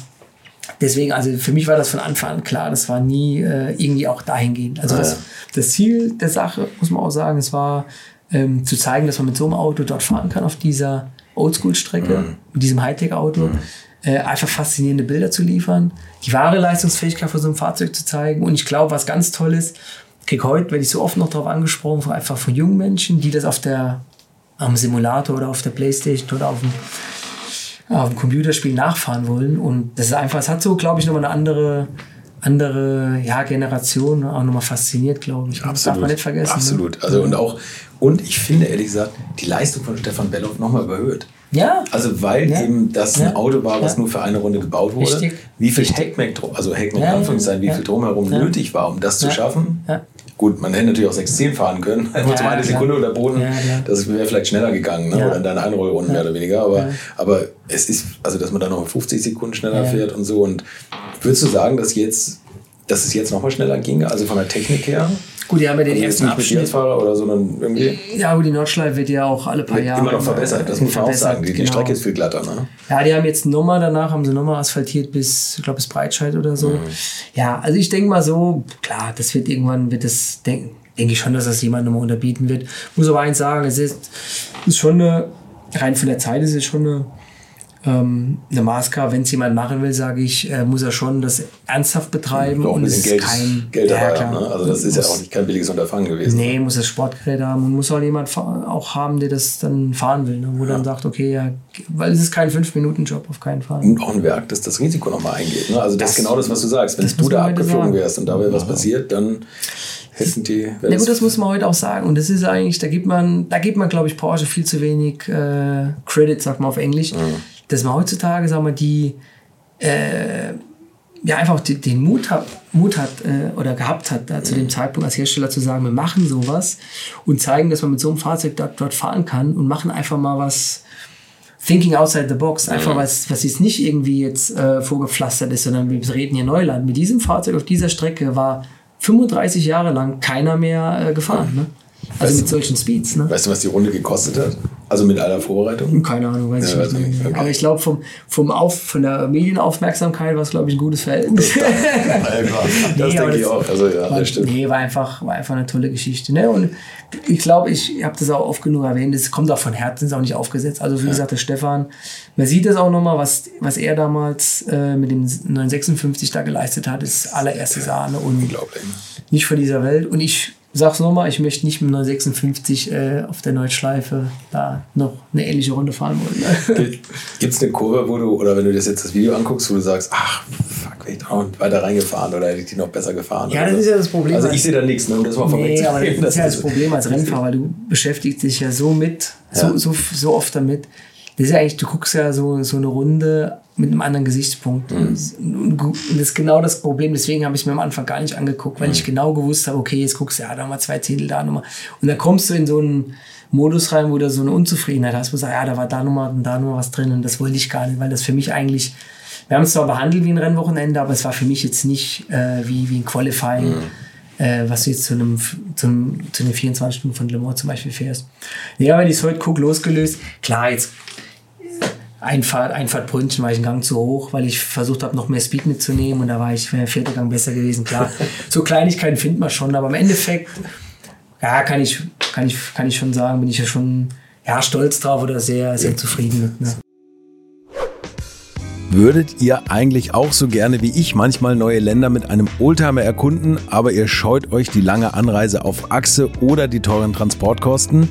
A: deswegen, also für mich war das von Anfang an klar, das war nie äh, irgendwie auch dahingehend. Also das, das, Ziel der Sache, muss man auch sagen, es war ähm, zu zeigen, dass man mit so einem Auto dort fahren kann auf dieser Oldschool-Strecke, mhm. mit diesem Hightech-Auto. Mhm. Äh, einfach faszinierende Bilder zu liefern, die wahre Leistungsfähigkeit von so einem Fahrzeug zu zeigen. Und ich glaube, was ganz toll ist, krieg heute, werde ich so oft noch darauf angesprochen, einfach von jungen Menschen, die das auf der am Simulator oder auf der Playstation oder auf dem auf dem Computerspiel nachfahren wollen. Und das ist einfach, es hat so, glaube ich, nochmal eine andere, andere ja, Generation auch nochmal fasziniert, glaube ich. Absolut. Das darf man nicht vergessen. Ne?
C: Absolut. Ne? Also und auch, und ich finde ehrlich gesagt, die Leistung von Stefan Belloff nochmal überhöht. Ja. Also weil ja. eben das ein Auto war, was nur für eine Runde gebaut wurde. Richtig. Wie viel Heckmeck, also Heckmeck ja, Anführungszeichen, wie viel drumherum nötig war, um das zu schaffen. Gut, man hätte natürlich auch 6-10 fahren können, einfach zum eine Sekunde oder Boden. Das wäre vielleicht schneller gegangen, ne? oder in deiner Einrollrunde mehr oder weniger. Aber, aber es ist, also dass man dann noch 50 Sekunden schneller fährt und so. Und würdest du sagen, dass jetzt
E: dass es jetzt nochmal schneller ging, also von der Technik her?
A: Gut, die haben ja den also ersten
E: nicht Abschnitt. Mit Fahrer oder so, sondern irgendwie.
A: Ja, aber die Nordschleife wird ja auch alle paar Jahre
E: immer noch verbessert. Das muss man auch sagen. Die, genau. die, Strecke ist viel glatter, ne?
A: Ja, die haben jetzt nochmal danach haben sie nochmal asphaltiert bis, ich glaube, bis Breitscheid oder so. Mhm. Ja, also ich denke mal so, klar, das wird irgendwann wird das denken denke ich schon, dass das jemand nochmal unterbieten wird. Muss aber eins sagen, es ist, ist schon eine, rein von der Zeit ist es schon eine ähm, eine Maßgabe, wenn es jemand machen will, sage ich, äh, muss er schon das ernsthaft betreiben.
E: und es ist kein Geld dabei ja, ne? Also das ist ja auch nicht kein billiges Unterfangen gewesen.
A: Nee, muss das Sportgerät haben und muss auch jemand auch haben, der das dann fahren will, ne? wo ja. dann sagt, okay, ja, weil es ist kein Fünf-Minuten-Job, auf keinen Fall.
E: Und auch ein Werk, das das Risiko nochmal eingeht. Ne? Also das, das, ist genau das, was du sagst. Wenn du da abgeflogen wärst und da wäre was passiert, dann hätten die.
A: Ja gut, das muss man heute auch sagen. Und das ist eigentlich, da gibt man, da gibt man, glaube ich, Porsche viel zu wenig äh, Credit, sagt man auf Englisch. Mhm dass man heutzutage, sagen wir, die äh, ja einfach die, den Mut hat, Mut hat äh, oder gehabt hat, da zu dem Zeitpunkt als Hersteller zu sagen, wir machen sowas und zeigen, dass man mit so einem Fahrzeug dort, dort fahren kann und machen einfach mal was Thinking outside the box, einfach was, was jetzt nicht irgendwie jetzt äh, vorgepflastert ist, sondern wir reden hier Neuland. Mit diesem Fahrzeug auf dieser Strecke war 35 Jahre lang keiner mehr äh, gefahren. Ne? Also weißt mit solchen Speeds. Ne?
E: Weißt du, was die Runde gekostet hat? Also mit aller Vorbereitung?
A: Keine Ahnung, weiß ja, ich nicht. Okay. Aber ich glaube, vom, vom Auf, von der Medienaufmerksamkeit war es, glaube ich, ein gutes Verhältnis. Das,
E: das nee, denke ich auch. Also, ja,
A: war, das stimmt. Nee, war einfach, war einfach eine tolle Geschichte. Ne? Und ich glaube, ich habe das auch oft genug erwähnt, es kommt auch von Herzen, ist auch nicht aufgesetzt. Also, wie ja. gesagt, der Stefan, man sieht das auch nochmal, was, was er damals äh, mit dem 956 da geleistet hat, ist allererste Sahne. Und Unglaublich. Nicht von dieser Welt. Und ich sag's nochmal, ich möchte nicht mit 956 äh, auf der Nordschleife da noch eine ähnliche Runde fahren wollen.
E: Ne? Gibt es eine Kurve, wo du, oder wenn du das jetzt das Video anguckst, wo du sagst, ach, fuck, wäre ich noch weiter reingefahren oder hätte ich die noch besser gefahren?
A: Ja, das ist ja das Problem.
E: Also ich sehe da nichts, ne, um das mal
A: nee, aber das ist ja das Problem als Rennfahrer, weil du beschäftigst dich ja so mit, so, ja. so, so oft damit. Das ist ja eigentlich, du guckst ja so, so eine Runde mit einem anderen Gesichtspunkt. Mhm. Und das ist genau das Problem. Deswegen habe ich mir am Anfang gar nicht angeguckt, weil mhm. ich genau gewusst habe, okay, jetzt guckst du ja da mal zwei Zehntel, da nochmal. Und dann kommst du in so einen Modus rein, wo du so eine Unzufriedenheit hast, wo du sagst, ja, da war da nochmal und da nochmal was drin und das wollte ich gar nicht, weil das für mich eigentlich, wir haben es zwar behandelt wie ein Rennwochenende, aber es war für mich jetzt nicht äh, wie, wie ein Qualifying. Mhm. Äh, was du jetzt zu einem, zu, einem, zu den 24 Stunden von Le Mans zum Beispiel fährst. Ja, wenn ich es heute gucke, losgelöst, klar, jetzt Einfahrt, Einfahrt Brünnchen war ich einen Gang zu hoch, weil ich versucht habe, noch mehr Speed mitzunehmen und da war ich, wäre der vierte Gang besser gewesen, klar. so Kleinigkeiten findet man schon, aber im Endeffekt, ja, kann ich, kann ich, kann ich schon sagen, bin ich ja schon, ja, stolz drauf oder sehr, sehr zufrieden mit. Ne?
C: Würdet ihr eigentlich auch so gerne wie ich manchmal neue Länder mit einem Oldtimer erkunden, aber ihr scheut euch die lange Anreise auf Achse oder die teuren Transportkosten?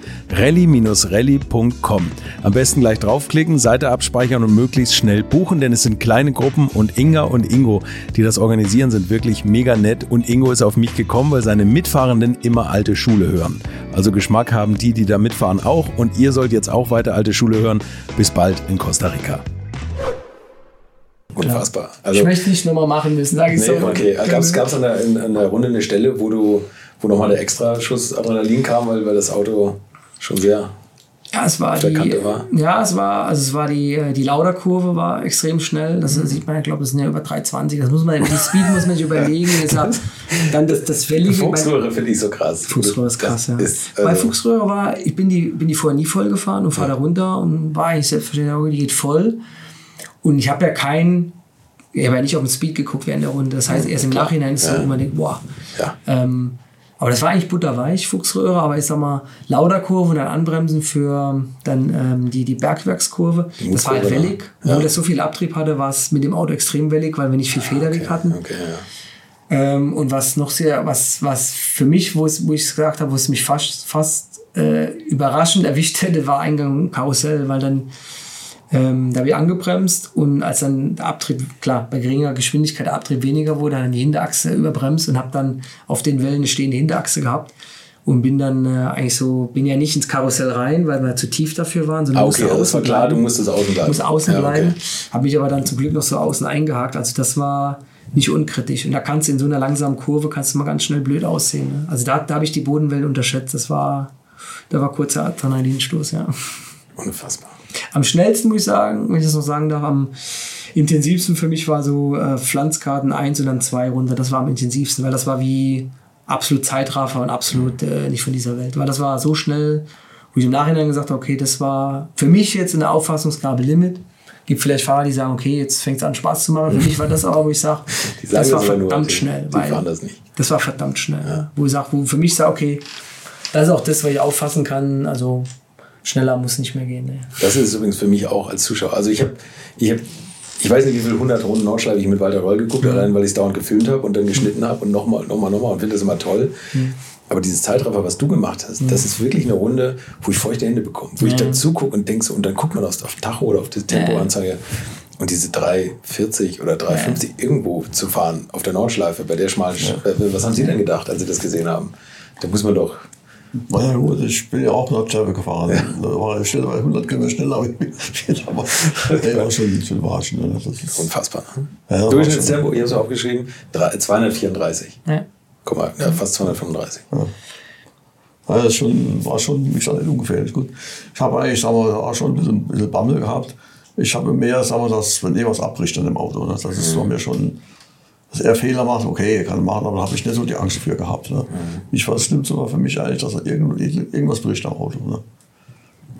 C: rally-rally.com. Am besten gleich draufklicken, Seite abspeichern und möglichst schnell buchen, denn es sind kleine Gruppen und Inga und Ingo, die das organisieren, sind wirklich mega nett und Ingo ist auf mich gekommen, weil seine Mitfahrenden immer alte Schule hören. Also Geschmack haben die, die da mitfahren auch und ihr sollt jetzt auch weiter alte Schule hören. Bis bald in Costa Rica. Unfassbar.
A: Also, ich möchte nicht nochmal machen müssen, sage ich nee, so.
C: Okay, gab es an, an der Runde eine Stelle, wo du wo nochmal der extra Schuss Adrenalin kam, weil, weil das Auto schon sehr
A: ja, es war die, war. Ja, es war, also es war die, äh, die Lauderkurve war extrem schnell. Das mhm. sieht man, ich glaube, das sind ja über 320. Das muss man, die Speed muss man sich überlegen. Deshalb, dann das, das Wellige.
C: Fuchsröhre finde ich so krass.
A: Fuchsröhre ist krass, ja. Ist, also bei Fuchsröhre war, ich bin die, bin die vorher nie voll gefahren und fahre ja. da runter und war eigentlich selbstverständlich, die geht voll. Und ich habe ja keinen, ich habe ja nicht auf den Speed geguckt während der Runde. Das heißt, erst im Nachhinein ist ja. so immer denkt, boah. Ja. Ähm, aber das war eigentlich butterweich, Fuchsröhre, aber ich sag mal, Lauderkurve und dann Anbremsen für dann ähm, die, die Bergwerkskurve. Die das war halt wellig. Ja. Obwohl das so viel Abtrieb hatte, war es mit dem Auto extrem wellig, weil wir nicht viel Federweg okay. hatten. Okay, ja. ähm, und was noch sehr, was, was für mich, wo ich es gesagt habe, wo es mich fast, fast äh, überraschend erwischt hätte, war Eingang Karussell, weil dann ähm, da habe ich angebremst und als dann der Abtrieb, klar, bei geringer Geschwindigkeit der Abtrieb weniger wurde, dann die Hinterachse überbremst und habe dann auf den Wellen eine stehende Hinterachse gehabt und bin dann äh, eigentlich so, bin ja nicht ins Karussell rein, weil wir zu tief dafür waren, sondern
C: ah, okay, musste das war klar, bleiben. du musstest außen bleiben.
A: Muss außen ja, bleiben. Okay. Habe mich aber dann zum Glück noch so außen eingehakt. Also das war nicht unkritisch. Und da kannst du in so einer langsamen Kurve kannst du mal ganz schnell blöd aussehen. Ne? Also da, da habe ich die Bodenwellen unterschätzt. Das war, da war kurzer Adrenalinstoß, ja.
C: Unfassbar.
A: Am schnellsten muss ich sagen, wenn ich das noch sagen darf, am intensivsten für mich war so äh, Pflanzkarten 1 und dann 2 runter. Das war am intensivsten, weil das war wie absolut Zeitraffer und absolut äh, nicht von dieser Welt. Weil das war so schnell, wo ich im Nachhinein gesagt habe, okay, das war für mich jetzt in der Auffassungsgabe Limit. Gibt vielleicht Fahrer, die sagen, okay, jetzt fängt es an Spaß zu machen. Für mich war das aber, wo ich sage, das war verdammt nur, schnell. Die weil das, nicht. das war verdammt schnell. Ja. Wo ich sage, wo für mich sage, okay, das ist auch das, was ich auffassen kann. Also schneller muss nicht mehr gehen. Ne?
C: Das ist übrigens für mich auch als Zuschauer. Also ich habe, ich, hab, ich weiß nicht, wie viele hundert Runden Nordschleife ich mit Walter Roll geguckt, mhm. allein weil ich es dauernd gefilmt habe und dann geschnitten habe und nochmal, nochmal, nochmal und finde das immer toll. Mhm. Aber dieses Zeitraffer, was du gemacht hast, mhm. das ist wirklich eine Runde, wo ich feuchte Hände bekomme. Wo ich dann zugucke und denke so, und dann guckt man auf, auf Tacho oder auf die Tempoanzeige. Und diese 3,40 oder 3,50 irgendwo zu fahren auf der Nordschleife bei der schmalen, was haben Sie denn gedacht, als Sie das gesehen haben? Da muss man doch
E: naja gut, ich bin ja auch Nordschleife gefahren. Ja. Da war ich schnell, 100 km schneller, aber ich bin aber ey, war schon, schon Watschen.
C: Ne? Das ist unfassbar. Ne? Ja, Durchschnittstempo, ich habe es aufgeschrieben, 234. Ja. Guck mal, ja, fast 235. Ja.
E: Ja, das schon, war schon, wie gesagt, ungefährlich. Gut. Ich habe eigentlich, sagen wir, auch schon ein bisschen, ein bisschen Bammel gehabt. Ich habe mehr, sagen wir, dass, wenn irgendwas abbricht in dem Auto, ne? das ist mhm. mir schon dass er Fehler macht, okay, er kann machen, aber da habe ich nicht so die Angst dafür gehabt. Ne? Mhm. Ich war, das Schlimmste war für mich eigentlich, dass er irgend, irgendwas bricht am Auto. Ne?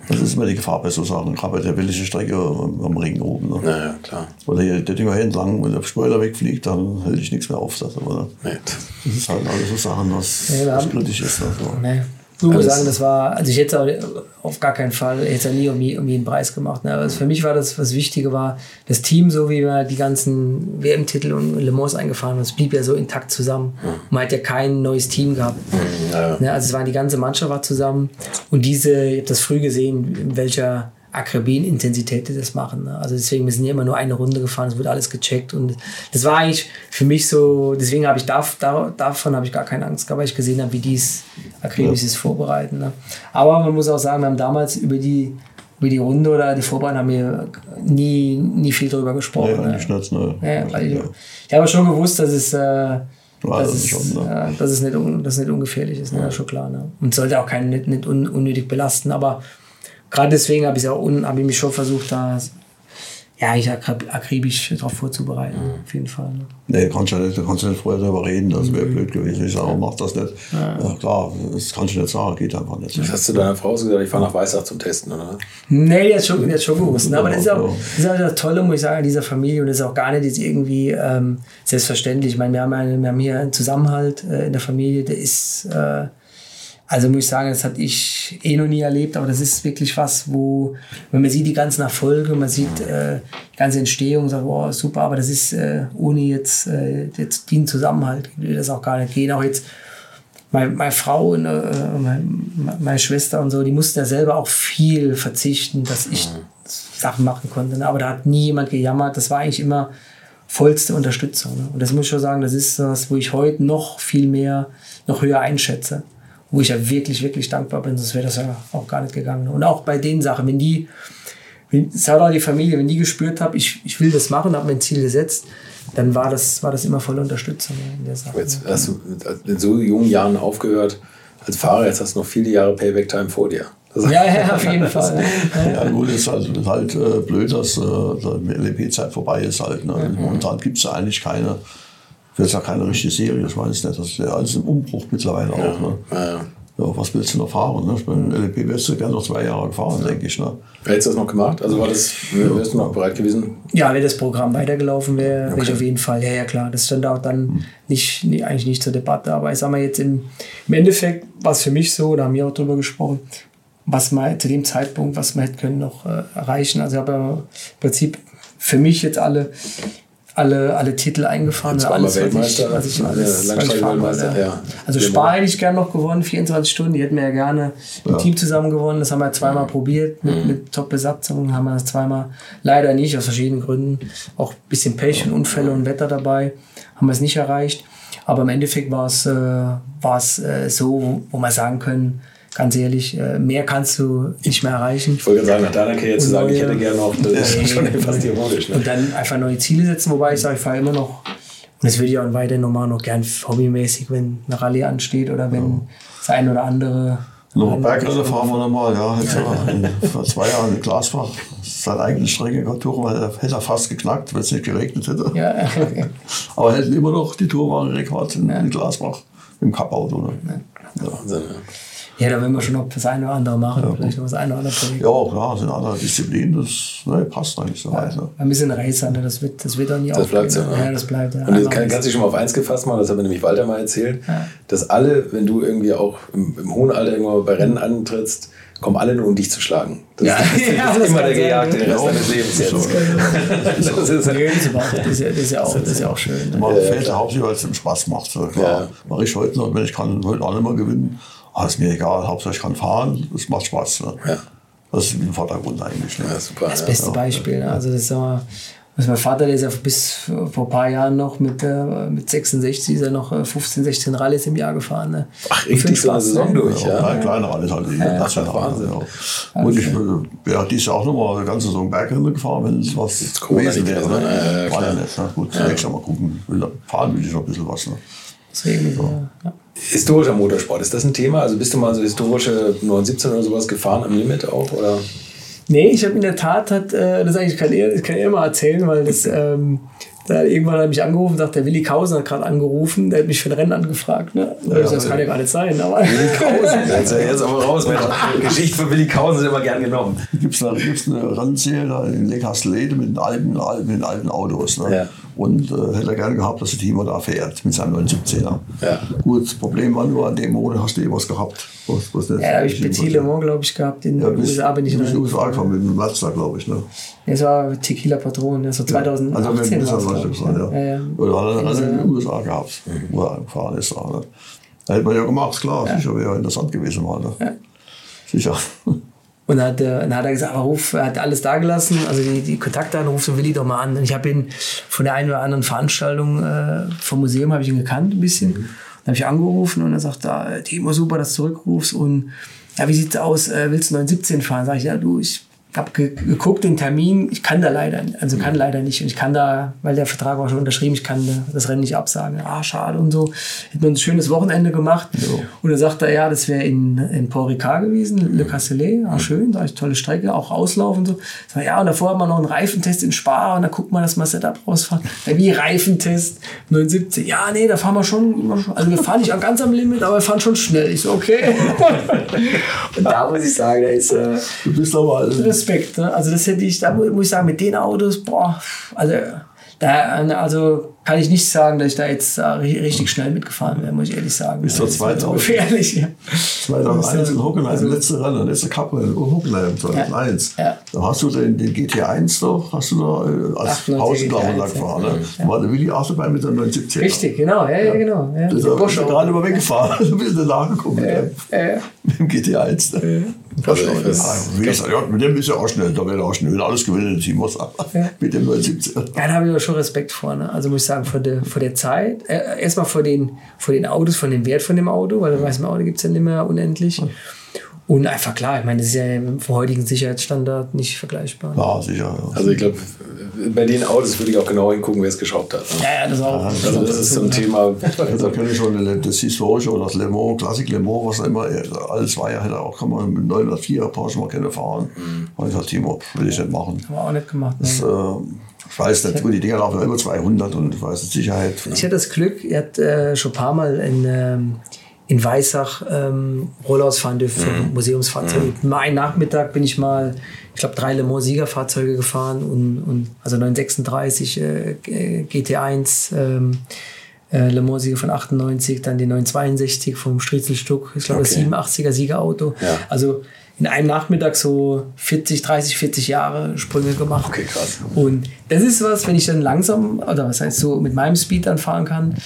E: Das ist immer die Gefahr bei so Sachen, gerade bei der wellige Strecke am Ring oben. Ne?
C: Ja, ja, klar.
E: Oder der, der Dinger entlang, wenn der Spoiler wegfliegt, dann hält ich nichts mehr auf. Das, aber, nee. das ist halt alles so Sachen, was, ja, was kritisch ist. Also.
A: Nee. Ich muss sagen, das war, also ich hätte auf gar keinen Fall, ich hätte nie um, um jeden Preis gemacht. Ne? Also für mich war das, was Wichtige war, das Team, so wie wir die ganzen WM-Titel und Le Mans eingefahren haben, es blieb ja so intakt zusammen. Mhm. Man hat ja kein neues Team gehabt. Mhm, ja. Ne? Also es war die ganze Mannschaft war zusammen und diese, ich habe das früh gesehen, in welcher Akribin-Intensität die das machen. Ne? Also deswegen, wir sind ja immer nur eine Runde gefahren, es wird alles gecheckt und das war eigentlich für mich so, deswegen habe ich da, da, davon habe ich gar keine Angst gehabt, weil ich gesehen habe, wie die es akribisch ja. vorbereiten. Ne? Aber man muss auch sagen, wir haben damals über die über die Runde oder die Vorbereitung haben wir nie, nie viel darüber gesprochen. Nee,
E: eigentlich nicht, ne?
A: ja, ich, ich habe schon gewusst, dass es, äh, schon, ne? äh, dass, es nicht, dass es nicht ungefährlich ist, ne? Ja. schon klar. Ne? Und sollte auch keinen nicht, nicht unnötig belasten, aber gerade deswegen habe ich, auch hab ich mich schon versucht, da ja, ich akribisch darauf vorzubereiten, mhm. auf jeden Fall. Ne?
E: Nee, kannst du nicht, kannst du nicht vorher darüber reden, das wäre mhm. blöd gewesen. Ich sage, mach das nicht. Ja. ja. klar, das kannst du nicht sagen, geht einfach nicht.
C: Was hast du deiner Frau gesagt, ich fahre nach Weißach zum Testen, oder?
A: Nee, die hat schon, die hat schon gewusst. Ne? Aber das ist, auch, das ist auch das Tolle, muss ich sagen, an dieser Familie und das ist auch gar nicht jetzt irgendwie ähm, selbstverständlich. Ich meine, wir haben, eine, wir haben hier einen Zusammenhalt äh, in der Familie, der ist... Äh, also muss ich sagen, das hatte ich eh noch nie erlebt, aber das ist wirklich was, wo, wenn man sieht die ganzen Erfolge, man sieht äh, die ganze Entstehung, sagt, wow, super, aber das ist äh, ohne jetzt, äh, jetzt den Zusammenhalt, würde das auch gar nicht gehen. Auch jetzt meine, meine Frau und äh, meine, meine, Schwester und so, die mussten ja selber auch viel verzichten, dass ich Sachen machen konnte. Ne? Aber da hat nie jemand gejammert, das war eigentlich immer vollste Unterstützung. Ne? Und das muss ich schon sagen, das ist das, wo ich heute noch viel mehr, noch höher einschätze wo ich ja wirklich, wirklich dankbar bin, sonst wäre das ja auch gar nicht gegangen. Und auch bei den Sachen, wenn die, es hat auch die Familie, wenn die gespürt habe, ich, ich will das machen, habe mein Ziel gesetzt, dann war das, war das immer voll Unterstützung in der Sache.
C: Jetzt hast du in so jungen Jahren aufgehört als Fahrer, jetzt hast du noch viele Jahre Payback-Time vor dir.
A: Ja, ja, auf jeden Fall.
E: Ja, gut, ist halt, ist halt äh, blöd, dass äh, die LEP-Zeit vorbei ist halt. Ne? Mhm. Momentan gibt es ja eigentlich keine, wird ja keine richtige Serie, ich weiß nicht. Das ist ja alles im Umbruch mittlerweile auch. Ne? Ja. Ja, was willst du noch fahren? Ne? Ich bin LEP wärst du gerne noch zwei Jahre gefahren, ja. denke ich. Ne?
C: Hättest du das noch gemacht? Also war das, wärst du noch bereit gewesen?
A: Ja, wenn das Programm weitergelaufen wäre, okay. wäre ich auf jeden Fall. Ja, ja, klar. Das stand auch dann hm. nicht, nicht, eigentlich nicht zur Debatte. Aber ich sag mal jetzt im, im Endeffekt war es für mich so, da haben wir auch drüber gesprochen, was man zu dem Zeitpunkt, was wir hätten können noch äh, erreichen. Also ich habe ja im Prinzip für mich jetzt alle alle, alle Titel eingefahren.
C: Jetzt alles, Weltmeister, was ich, was ich alles,
A: Langstreckenweltmeister, ja. Also Spar hätte ich gerne noch gewonnen, 24 Stunden. Die hätten wir ja gerne im ja. Team zusammen gewonnen. Das haben wir zweimal probiert mit, mhm. mit Top-Besatzung. Haben wir das zweimal leider nicht, aus verschiedenen Gründen. Auch ein bisschen Pech und Unfälle und Wetter dabei. Haben wir es nicht erreicht. Aber im Endeffekt war es, äh, war es äh, so, wo wir sagen können, ganz ehrlich, äh, mehr kannst du nicht mehr erreichen.
C: Ich wollte sagen, nach deiner Karriere zu sagen, ich hätte gerne noch, das ist schon fast ironisch. Ne?
A: Und dann einfach neue Ziele setzen, wobei ich sage, ich fahre immer noch, und das würde ich auch weiterhin nochmal noch gern hobbymäßig, wenn eine Rallye ansteht oder wenn ja. das ein oder andere
E: noch Bergrille fahren wir nochmal, ja. Jetzt ja. vor zwei Jahren in Glasbach. Seine eigene Strecke Tour, weil er hätte er fast geknackt, wenn es nicht geregnet hätte. Ja, okay. Aber er hätte immer noch die Tourwagenrekord in, ja. in Glasbach im Cup-Auto. Ne? Ja. Wahnsinn, ja.
A: Ja, da werden wir schon noch das eine oder andere machen. Ja, vielleicht noch das eine oder andere
E: Projekt. Ja, klar, sind andere Disziplinen, das ne, passt eigentlich so ja, weit. Ne?
A: Ein bisschen Racer, ne? das, wird, das wird auch nie Das bleibt
C: so. Ja. ja, das bleibt. Ja. Und das kann, kannst du schon mal auf eins gefasst machen, das hat mir nämlich Walter mal erzählt, ja. dass alle, wenn du irgendwie auch im, im hohen Alter irgendwann bei Rennen antrittst, kommen alle nur, um dich zu schlagen. Das ja, ist, das ja, ist immer der Gejagte den Rest deines Lebens jetzt.
A: das, ist, das, ist ja, das, ist ja auch, das ist ja auch schön.
E: Ne? Man fällt ja hauptsächlich, weil es ihm Spaß macht. So, klar. Mache ich heute noch, wenn ich kann, heute auch nicht mehr gewinnen ah, ist mir egal, Hauptsache ich kann fahren, es macht Spaß. Ne? Ja. Das ist im Vordergrund eigentlich. Ne?
A: Ja, super, das beste ja. Beispiel. Ne? Also das ist aber, also mein Vater, der ist ja bis vor ein paar Jahren noch mit, äh, mit 66, ist er noch 15, äh, 16 Rallyes im Jahr gefahren. Ne?
C: Ach, richtig so eine Saison durch, ja?
E: ja. Kleine Rallyes halt, die ja. Wahnsinn. Ja. Und ich wäre dieses Jahr auch noch mal eine ganze Saison Bergrennen gefahren, wenn es was gewesen wäre. Ne? Ja, ja, War ja nicht. Ne? Gut, ja. nächstes mal gucken. Fahren will ich noch ein bisschen was. Ne?
A: Deswegen, so. ja.
C: Historischer Motorsport, ist das ein Thema? Also bist du mal so historische 917 oder sowas gefahren am Limit auch? Oder?
A: Nee, ich habe in der Tat, hat, äh, das eigentlich kann er, kann er mal erzählen, weil das, ähm, da irgendwann hat er mich angerufen, sagt der Willi Kausen hat gerade angerufen, der hat mich für ein Rennen angefragt. Ne? Ja, das, das kann ja gar nicht sein. Aber
C: Willi Kausen, jetzt, jetzt aber raus, die Geschichte von Willi Kausen ist immer gern genommen.
E: Gibt es eine Rennserie in Lake Hastelede mit den alten, mit den alten Autos. Ne? Ja. Und äh, hätte er gerne gehabt, dass der Timo da fährt mit seinem 917er. Ja. Gut, das Problem war nur, an dem Monat hast du eh was gehabt. Was,
A: was ja, da habe ich Petit Le Mans, glaube ich, gehabt. In
E: ja, den USA bin ich in den USA gefahren mit dem Mazda, glaube ich. Ne?
A: Ja, es war Tequila Patron, das war 2018. Ja, also mit dem war
E: gefahren, ja. ja. ja. Oder hat er in den USA gehabt, wo er gefahren ist. Da, ne? hätte man ja gemacht, klar, sicher wäre interessant gewesen mal. Ne? Ja. Sicher.
A: Und dann hat, er, dann hat er gesagt, ruf, er hat alles da gelassen, also die, die Kontakte an, ruf so Willi doch mal an. Und ich habe ihn von der einen oder anderen Veranstaltung äh, vom Museum habe ich ihn gekannt ein bisschen. Mhm. Dann habe ich angerufen und er sagt, ah, Timo, super, dass du zurückrufst. Und ja, wie sieht's aus? Äh, willst du 917 fahren? Sag ich, ja, du, ich habe geguckt den Termin, ich kann da leider, also kann leider nicht. Und ich kann da, weil der Vertrag war schon unterschrieben, ich kann das Rennen nicht absagen. Ah, schade und so. Hätten wir ein schönes Wochenende gemacht. Jo. Und dann sagt er, ja, das wäre in, in Port Ricard gewesen, Le Castellet. Ah, schön, da ist tolle Strecke, auch Auslauf und so. Sag, ja, und davor haben wir noch einen Reifentest in Spa und da guckt man, dass wir Setup rausfahren. Ja, wie Reifentest? 79. Ja, nee, da fahren wir schon, also wir fahren nicht ganz am Limit, aber wir fahren schon schnell. Ich so, okay. und da muss ich sagen, da ist, äh,
E: du bist aber, also
A: Respekt. Ne? Also das hätte ich, da muss ich sagen, mit den Autos, boah, also da, also kann ich nicht sagen, dass ich da jetzt äh, richtig schnell mitgefahren wäre, muss ich ehrlich sagen.
E: Ist doch 2000.
A: Gefährlich, ja.
E: 2001 in Hockenheim, also, letzte Rennen, letzte Cup in Hockenheim 2001. Ja, ja. Da hast du den, den GT1 doch, hast du da äh, als Pausenklausel gefahren. Ne? Ja. War der Willi auch dabei mit der 917.
A: Richtig, genau, ja, ja, genau. Ja.
E: Da bist du gerade mal weggefahren, du bist danach gekommen ja, ja. mit dem GT1. Ne? Also, das, ja, mit dem ist ja auch schnell, da wäre auch schnell alles gewinnen, Timos ja. mit dem 917. Ja,
A: da habe ich auch schon Respekt vor. Ne? Also muss ich sagen, vor der, vor der Zeit, äh, erstmal vor den, vor den Autos, von dem Wert von dem Auto, weil bei meinem Auto gibt es ja nicht mehr unendlich. Und einfach klar, ich meine, das ist ja vom heutigen Sicherheitsstandard nicht vergleichbar.
E: Ja, sicher. Ja.
C: Also ich glaube, bei den Autos würde ich auch genau hingucken, wer es geschraubt hat.
A: Ja, ja, das auch.
C: Also das ist so ein Thema.
E: da kenne ich schon das historische oder das Le Mans, Klassik Le Mans, was immer alles war, ja, hätte auch kann man mit 904 Porsche mal gerne fahren. Mhm. Und ich sagte, Timo, will ich nicht machen.
A: Haben wir auch nicht gemacht.
E: Das, äh, ich weiß nicht, die Dinger laufen über 200 und ich weiß nicht, Sicherheit.
A: Ich hatte das Glück, er hat äh, schon ein paar Mal in, ähm, in Weissach ähm, Rolllaus fahren dürfen für mhm. Museumsfahrzeuge. Mhm. Einen Nachmittag bin ich mal, ich glaube, drei Le Mans Siegerfahrzeuge gefahren und, und also 936 äh, GT1 ähm, äh, Le Mans Sieger von 98, dann die 962 vom Striezelstuck, ich glaube okay. das 87er Siegerauto. Ja. Also in einem Nachmittag so 40, 30, 40 Jahre Sprünge gemacht.
C: Okay, krass.
A: Und das ist was, wenn ich dann langsam, oder was heißt so, mit meinem Speed dann fahren kann,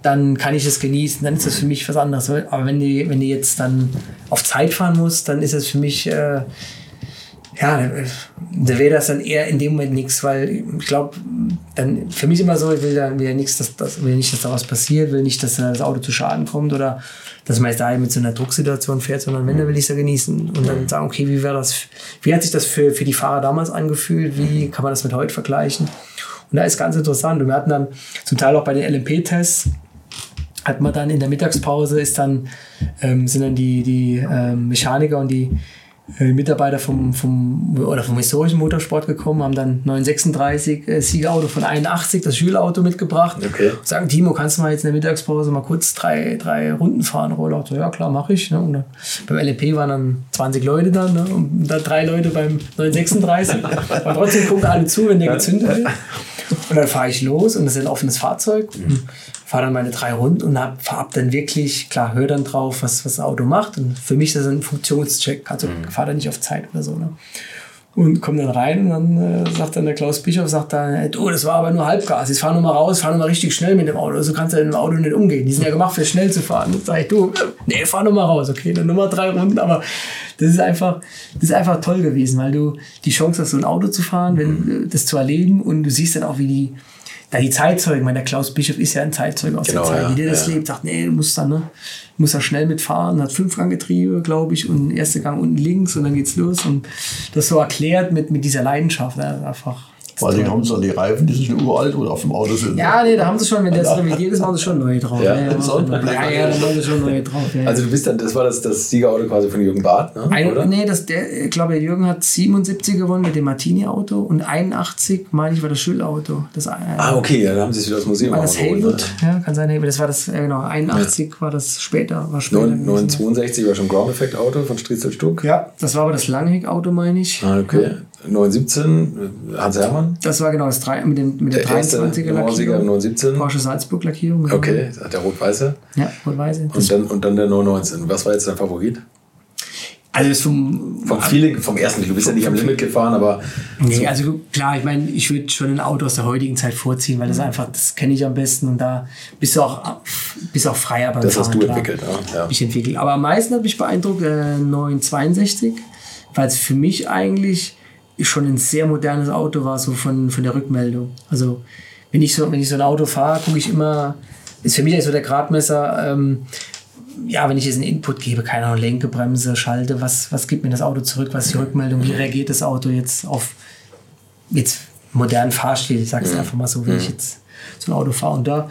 A: dann kann ich es genießen, dann ist das für mich was anderes. Aber wenn die, wenn die jetzt dann auf Zeit fahren muss, dann ist es für mich, äh, ja, da wäre das dann eher in dem Moment nichts, weil ich glaube, dann für mich immer so, ich will dann wieder nichts, dass, das, will nicht, dass da was passiert, will nicht, dass das Auto zu Schaden kommt oder dass man jetzt da mit so einer Drucksituation fährt, sondern wenn, dann will ich es ja genießen und dann sagen, okay, wie wäre das, wie hat sich das für, für die Fahrer damals angefühlt, wie kann man das mit heute vergleichen? Und da ist ganz interessant. Und wir hatten dann zum Teil auch bei den LMP-Tests, hat man dann in der Mittagspause ist dann, ähm, sind dann die, die ähm, Mechaniker und die Mitarbeiter vom, vom, oder vom historischen Motorsport gekommen, haben dann 936 äh, Siegerauto von 81, das Schülerauto mitgebracht.
C: Okay.
A: Und sagen, Timo, kannst du mal jetzt in der Mittagspause mal kurz drei, drei Runden fahren, Rollauto? Ja, klar, mache ich. Ne? Und dann, beim LEP waren dann 20 Leute dann ne? und dann drei Leute beim 936. Aber trotzdem gucken alle zu, wenn der gezündet wird. Und dann fahre ich los und das ist ein offenes Fahrzeug. Mhm fahre dann meine drei Runden und hab, hab dann wirklich, klar, höre dann drauf, was, was das Auto macht. Und für mich ist das ein Funktionscheck. Also mhm. Fahre dann nicht auf Zeit oder so. Ne? Und komme dann rein und dann äh, sagt dann der Klaus Bischof, sagt dann, du, das war aber nur Halbgas, jetzt fahr nur mal raus, fahr nur mal richtig schnell mit dem Auto. So kannst du mit dem Auto nicht umgehen. Die sind ja gemacht, für schnell zu fahren. Dann sag ich, du, nee, fahr nur mal raus, okay, dann nur mal drei Runden. Aber das ist einfach, das ist einfach toll gewesen, weil du die Chance hast, so ein Auto zu fahren, wenn, mhm. das zu erleben und du siehst dann auch, wie die, da die Zeitzeugen, meine, der Klaus Bischof ist ja ein Zeitzeuge aus genau, der Zeit, ja, wie der das lebt, sagt, nee, du musst da, ne, muss da schnell mitfahren, hat Fünfganggetriebe, glaube ich, und erste Gang unten links und dann geht's los und das so erklärt mit, mit dieser Leidenschaft, ja, einfach
E: vor allem haben sie dann die Reifen, die sind uralt oder auf dem Auto sind.
A: Ja, nee, da haben sie schon, wenn das revidiert ist, machen sie schon neue drauf. Ja, ja, ja, ja, ja dann machen sie schon neue drauf. Ja,
C: also du bist dann, das war das, das Siegerauto quasi von Jürgen Barth, ne?
A: Ein, oder? Nee, das, der, ich glaube, Jürgen hat 77 gewonnen mit dem Martini-Auto und 81, meine ich, war das Schulauto. Das,
C: äh, ah, okay, ja, dann haben sie es wieder das Museum
A: War das Haywood? Ne? Ja, kann sein, Haywood. Das war das, äh, genau, 81 war das später. War später
C: 962 war schon Ground Effect Auto von Striezel Stuck.
A: Ja, das war aber das Langheck-Auto, meine ich.
C: Ah, okay. 917, Hans Hermann.
A: Das war genau das 3, mit, dem, mit der, der 23er Lackierung.
C: 917.
A: Porsche Salzburg Lackierung.
C: Genau. Okay, der rot-weiße.
A: Ja, rot-weiße.
C: Und dann, und dann der 919. Was war jetzt dein Favorit?
A: Also vom,
C: vom Feeling, vom ersten, du bist ja nicht am Limit gefahren, aber.
A: Nee, also klar, ich meine, ich würde schon ein Auto aus der heutigen Zeit vorziehen, weil das einfach, das kenne ich am besten und da bist du auch, bist auch freier beim
C: das
A: Fahren.
C: Das hast du entwickelt, ja.
A: ja. Ich entwickelt. Aber am meisten hat mich beeindruckt äh, 962, weil es für mich eigentlich schon ein sehr modernes Auto war, so von, von der Rückmeldung. Also wenn ich so, wenn ich so ein Auto fahre, gucke ich immer, ist für mich so der Gradmesser, ähm, ja, wenn ich jetzt einen Input gebe, keine Ahnung, lenke, bremse, schalte, was, was gibt mir das Auto zurück, was ist die Rückmeldung, wie reagiert das Auto jetzt auf jetzt modernen Fahrstil, ich sage es mhm. einfach mal so, wenn ich mhm. jetzt so ein Auto fahre. Und da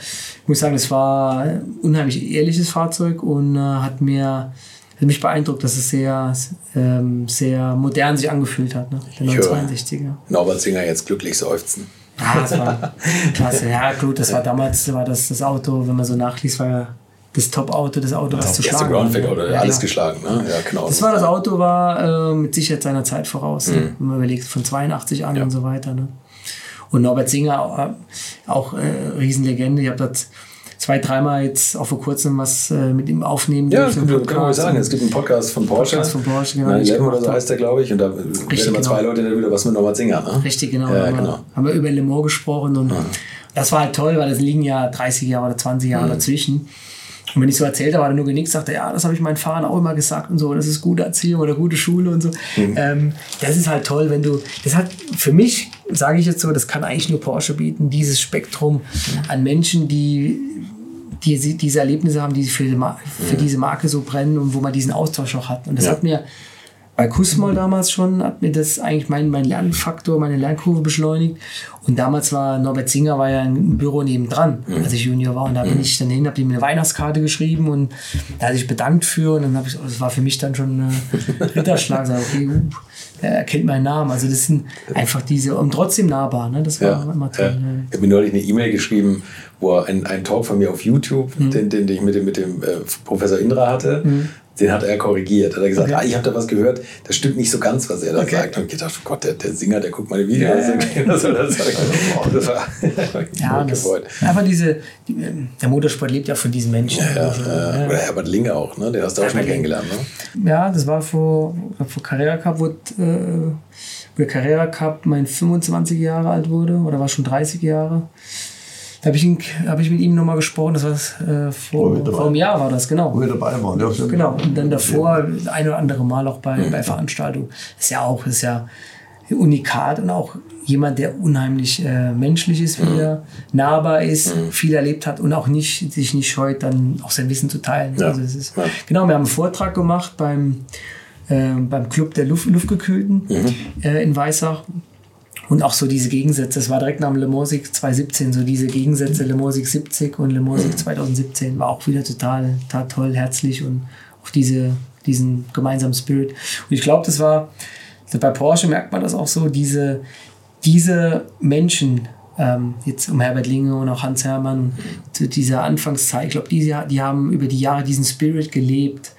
A: muss ich sagen, es war ein unheimlich ehrliches Fahrzeug und äh, hat mir hat mich beeindruckt, dass es sehr, ähm, sehr modern sich angefühlt hat, ne? der 962er.
C: Norbert Singer jetzt glücklich seufzen.
A: Ja, das war klasse. Ja, gut, das war damals war das, das Auto, wenn man so nachliest, war ja das Top-Auto, das Auto, was ja, zu schlagen
C: war. Ne? Auto, ja, alles geschlagen, ne? Ja, genau.
A: Das war das Auto, war äh, mit Sicherheit seiner Zeit voraus, ne? mhm. ne? wenn man überlegt, von 82 an ja. und so weiter. Ne? Und Norbert Singer, auch, auch äh, Riesenlegende. Ich habe das zwei, dreimal jetzt auch vor kurzem was äh, mit ihm aufnehmen
C: Ja, das kann man sagen. Es gibt einen Podcast von Porsche.
A: Podcast von Porsche, genau.
C: Nein, oder so heißt der, glaube ich. Und da Richtig, werden genau. zwei Leute dann wieder was mit Norbert Singer. Ne?
A: Richtig, genau. Ja, haben, genau. Wir, haben wir über Le Mans gesprochen und ja. das war halt toll, weil es liegen ja 30 Jahre oder 20 Jahre mhm. dazwischen. Und wenn ich so erzählt habe, hat er nur genickt, sagte, ja, das habe ich meinen Fahrern auch immer gesagt und so, das ist gute Erziehung oder gute Schule und so. Mhm. Ähm, das ist halt toll, wenn du, das hat für mich, sage ich jetzt so, das kann eigentlich nur Porsche bieten, dieses Spektrum an Menschen, die die diese Erlebnisse haben, die für, für diese Marke so brennen und wo man diesen Austausch auch hat. Und das ja. hat mir bei Kusmol damals schon, hat mir das eigentlich mein, mein Lernfaktor, meine Lernkurve beschleunigt. Und damals war Norbert Singer war ja im Büro nebendran, als ich Junior war. Und da bin ich dann hin, habe ihm eine Weihnachtskarte geschrieben und da hat sich bedankt für. Und dann habe ich, das war für mich dann schon ein Ritterschlag. Sag, okay, uh, er kennt meinen Namen. Also das sind einfach diese, und trotzdem nahbar. Ne? Das war
F: ja, immer toll. Ja. Ich habe mir neulich eine E-Mail geschrieben, wo ein, ein Talk von mir auf YouTube, mhm. den, den, den ich mit dem, mit dem äh, Professor Indra hatte, mhm den hat er korrigiert. Hat er gesagt, okay. ah, ich habe da was gehört, das stimmt nicht so ganz, was er da okay. sagt. Und ich gedacht, oh Gott, der, der Singer, der guckt meine Videos. Ja, soll das sagen?
A: Das war ja, das, aber diese, die, der Motorsport lebt ja von diesen Menschen.
F: Ja, ja, ja. Oder Herbert Linge auch, ne? den hast du auch schon kennengelernt.
A: Ne? Ja, das war vor, vor Carrera Cup, wo, äh, wo der Carrera Cup mein 25 Jahre alt wurde, oder war schon 30 Jahre. Da habe ich, hab ich mit ihm nochmal gesprochen, das war äh, vor, vor einem Jahr war das, genau.
E: Wo wir dabei waren, ja.
A: Genau, und dann davor ein oder andere Mal auch bei, bei Veranstaltungen. Ist ja auch, ist ja unikat und auch jemand, der unheimlich äh, menschlich ist, wie er nahbar ist, viel erlebt hat und auch nicht, sich nicht scheut, dann auch sein Wissen zu teilen. Ja. Also ist, ja. Genau, wir haben einen Vortrag gemacht beim, äh, beim Club der Luft, Luftgekühlten mhm. äh, in Weissach. Und auch so diese Gegensätze, das war direkt nach dem Le Mans 2017, so diese Gegensätze Le Mans 70 und Le Mans 2017 war auch wieder total, total toll, herzlich und auch diese, diesen gemeinsamen Spirit. Und ich glaube, das war, bei Porsche merkt man das auch so, diese, diese Menschen, ähm, jetzt um Herbert Linge und auch Hans Hermann, zu dieser Anfangszeit, ich glaube, die, die haben über die Jahre diesen Spirit gelebt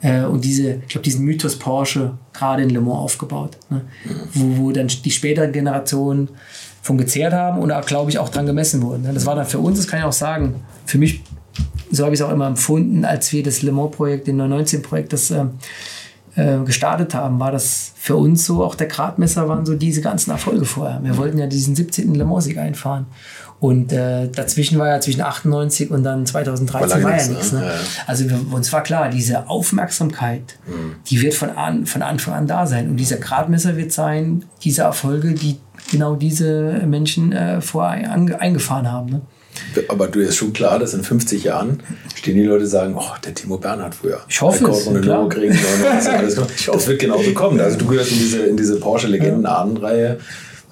A: äh, und diese, ich glaube, diesen Mythos Porsche gerade in Le Mans aufgebaut, ne? wo, wo dann die späteren Generationen von gezehrt haben und, glaube ich, auch dran gemessen wurden. Ne? Das war dann für uns, das kann ich auch sagen, für mich, so habe ich es auch immer empfunden, als wir das Le Mans-Projekt, den 919-Projekt, das äh, äh, gestartet haben, war das für uns so, auch der Gradmesser waren so diese ganzen Erfolge vorher. Wir wollten ja diesen 17. Le Mans-Sieg einfahren. Und äh, dazwischen war ja zwischen 98 und dann 2013 war, ja nichts. Ne? ne? Ja. Also wir, uns war klar, diese Aufmerksamkeit, mhm. die wird von, an, von Anfang an da sein. Und dieser Gradmesser wird sein, diese Erfolge, die genau diese Menschen äh, vorher eingefahren haben. Ne?
F: Aber du ist schon klar, dass in 50 Jahren stehen die Leute sagen, oh, der Timo Bernhard früher.
A: Ich hoffe es. Und klar.
F: Kriegen, das, das wird genauso kommen. Also du gehörst in diese, in diese Porsche-Legenden-Ahnenreihe.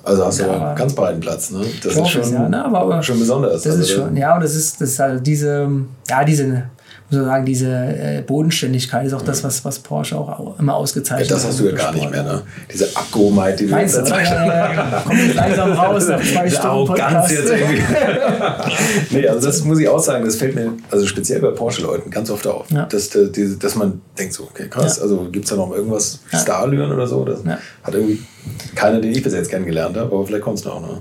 F: Also hast du ja. ganz breiten Platz, ne? Das ist schon, es, ja, ne? aber, aber schon besonders.
A: Das also ist schon, ja, und das ist, das ist halt diese, ja, diese muss man sagen, diese äh, Bodenständigkeit ist auch das, was, was Porsche auch immer ausgezeichnet
F: hat. Ja, das hast du ja gar nicht mehr, ne? Diese Abgehobenheit, die
A: Meinst du jetzt ja, Kommt langsam raus nach zwei Stunden
F: Podcast. Jetzt irgendwie. nee, also das muss ich auch sagen, das fällt mir, also speziell bei Porsche-Leuten ganz oft auf, ja. dass, dass, dass man denkt so, okay, krass, ja. also gibt es da noch irgendwas ja. Starlüren oder so? Das hat irgendwie keiner, den ich bis jetzt kennengelernt habe, aber vielleicht kommt es noch, ne?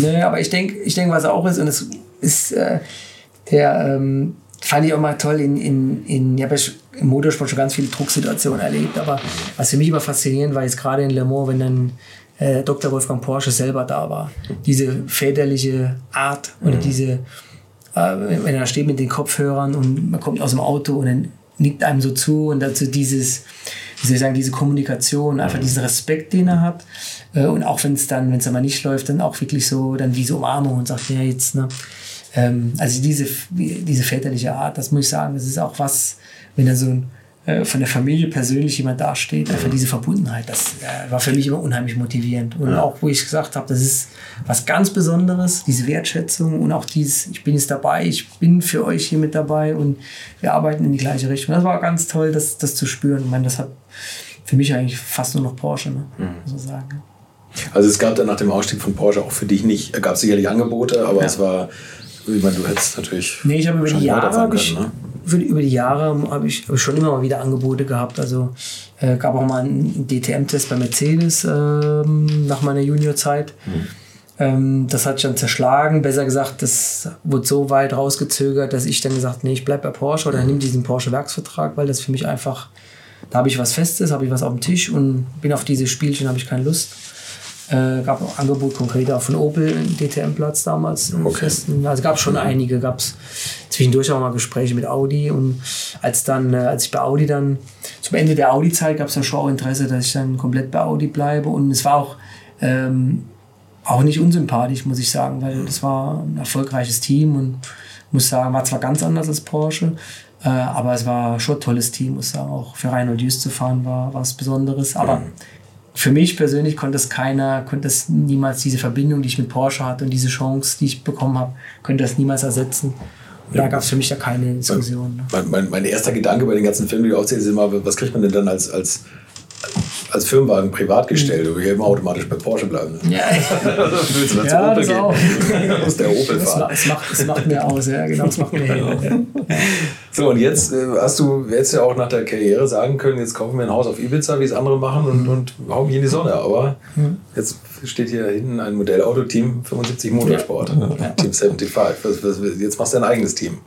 A: Nee, aber ich denke, ich denk, was auch ist, und es ist äh, der, ähm, fand ich auch mal toll, in, in, in, ich habe ja im Motorsport schon ganz viele Drucksituationen erlebt, aber was für mich immer faszinierend war, jetzt gerade in Le Mans, wenn dann äh, Dr. Wolfgang Porsche selber da war. Diese väterliche Art oder mhm. diese, äh, wenn er steht mit den Kopfhörern und man kommt aus dem Auto und dann nickt einem so zu und dazu dieses, wie soll ich sagen, diese Kommunikation, einfach diesen Respekt, den er hat. Äh, und auch wenn es dann, wenn es mal nicht läuft, dann auch wirklich so, dann diese Umarmung und sagt, ja, jetzt, ne? Ähm, also diese, diese väterliche Art, das muss ich sagen, das ist auch was, wenn er so ein äh, von der Familie persönlich jemand dasteht, einfach diese Verbundenheit, das äh, war für mich immer unheimlich motivierend. Und auch, wo ich gesagt habe, das ist was ganz Besonderes, diese Wertschätzung und auch dieses, ich bin jetzt dabei, ich bin für euch hier mit dabei und wir arbeiten in die gleiche Richtung. Das war ganz toll, das, das zu spüren. Ich meine, das hat für mich eigentlich fast nur noch Porsche, ne? Mhm. so sagen.
C: Also es gab dann nach dem Ausstieg von Porsche auch für dich nicht, gab es sicherlich Angebote, aber ja. es war, ich meine, du hättest natürlich.
A: Nee, ich habe über die Jahre habe ich, ne? über die Jahre habe ich, ich schon immer mal wieder Angebote gehabt. Also äh, gab auch mal einen DTM-Test bei Mercedes ähm, nach meiner Juniorzeit. Mhm. Ähm, das hat schon zerschlagen. Besser gesagt, das wurde so weit rausgezögert, dass ich dann gesagt nee, ich bleibe bei Porsche oder mhm. nimm diesen Porsche-Werksvertrag, weil das für mich einfach, da habe ich was Festes, habe ich was auf dem Tisch und bin auf diese Spielchen, habe ich keine Lust. Äh, gab auch Angebot konkret auch von Opel DTM-Platz damals. Okay. Festen. Also gab es schon einige, gab es zwischendurch auch mal Gespräche mit Audi und als dann, äh, als ich bei Audi dann zum Ende der Audi-Zeit gab es ja schon auch Interesse, dass ich dann komplett bei Audi bleibe und es war auch ähm, auch nicht unsympathisch, muss ich sagen, weil das war ein erfolgreiches Team und muss sagen, war zwar ganz anders als Porsche, äh, aber es war schon ein tolles Team, muss sagen. Auch für Reinhold Jüst zu fahren war was Besonderes. Aber mhm für mich persönlich konnte es keiner, konnte es niemals diese Verbindung, die ich mit Porsche hatte und diese Chance, die ich bekommen habe, könnte das niemals ersetzen. Ja. Da gab es für mich ja keine Diskussion.
C: Ne? Mein, mein, mein, erster Gedanke bei den ganzen Filmen, die du aufzählst, ist immer, was kriegt man denn dann als, als als Firmenwagen privat gestellt, mhm. wir immer automatisch bei Porsche bleiben. Ne? Ja, willst du ja das gehen? auch. Aus der Opel fahren. Es macht, es macht mir aus, ja, genau, es macht mir hin. So, und jetzt äh, hast du jetzt ja auch nach der Karriere sagen können, jetzt kaufen wir ein Haus auf Ibiza, wie es andere machen, und, und hauen mich in die Sonne. Aber mhm. jetzt steht hier hinten ein Modellauto, Team 75 Motorsport, ja. Team 75. Was, was, jetzt machst du ein eigenes Team.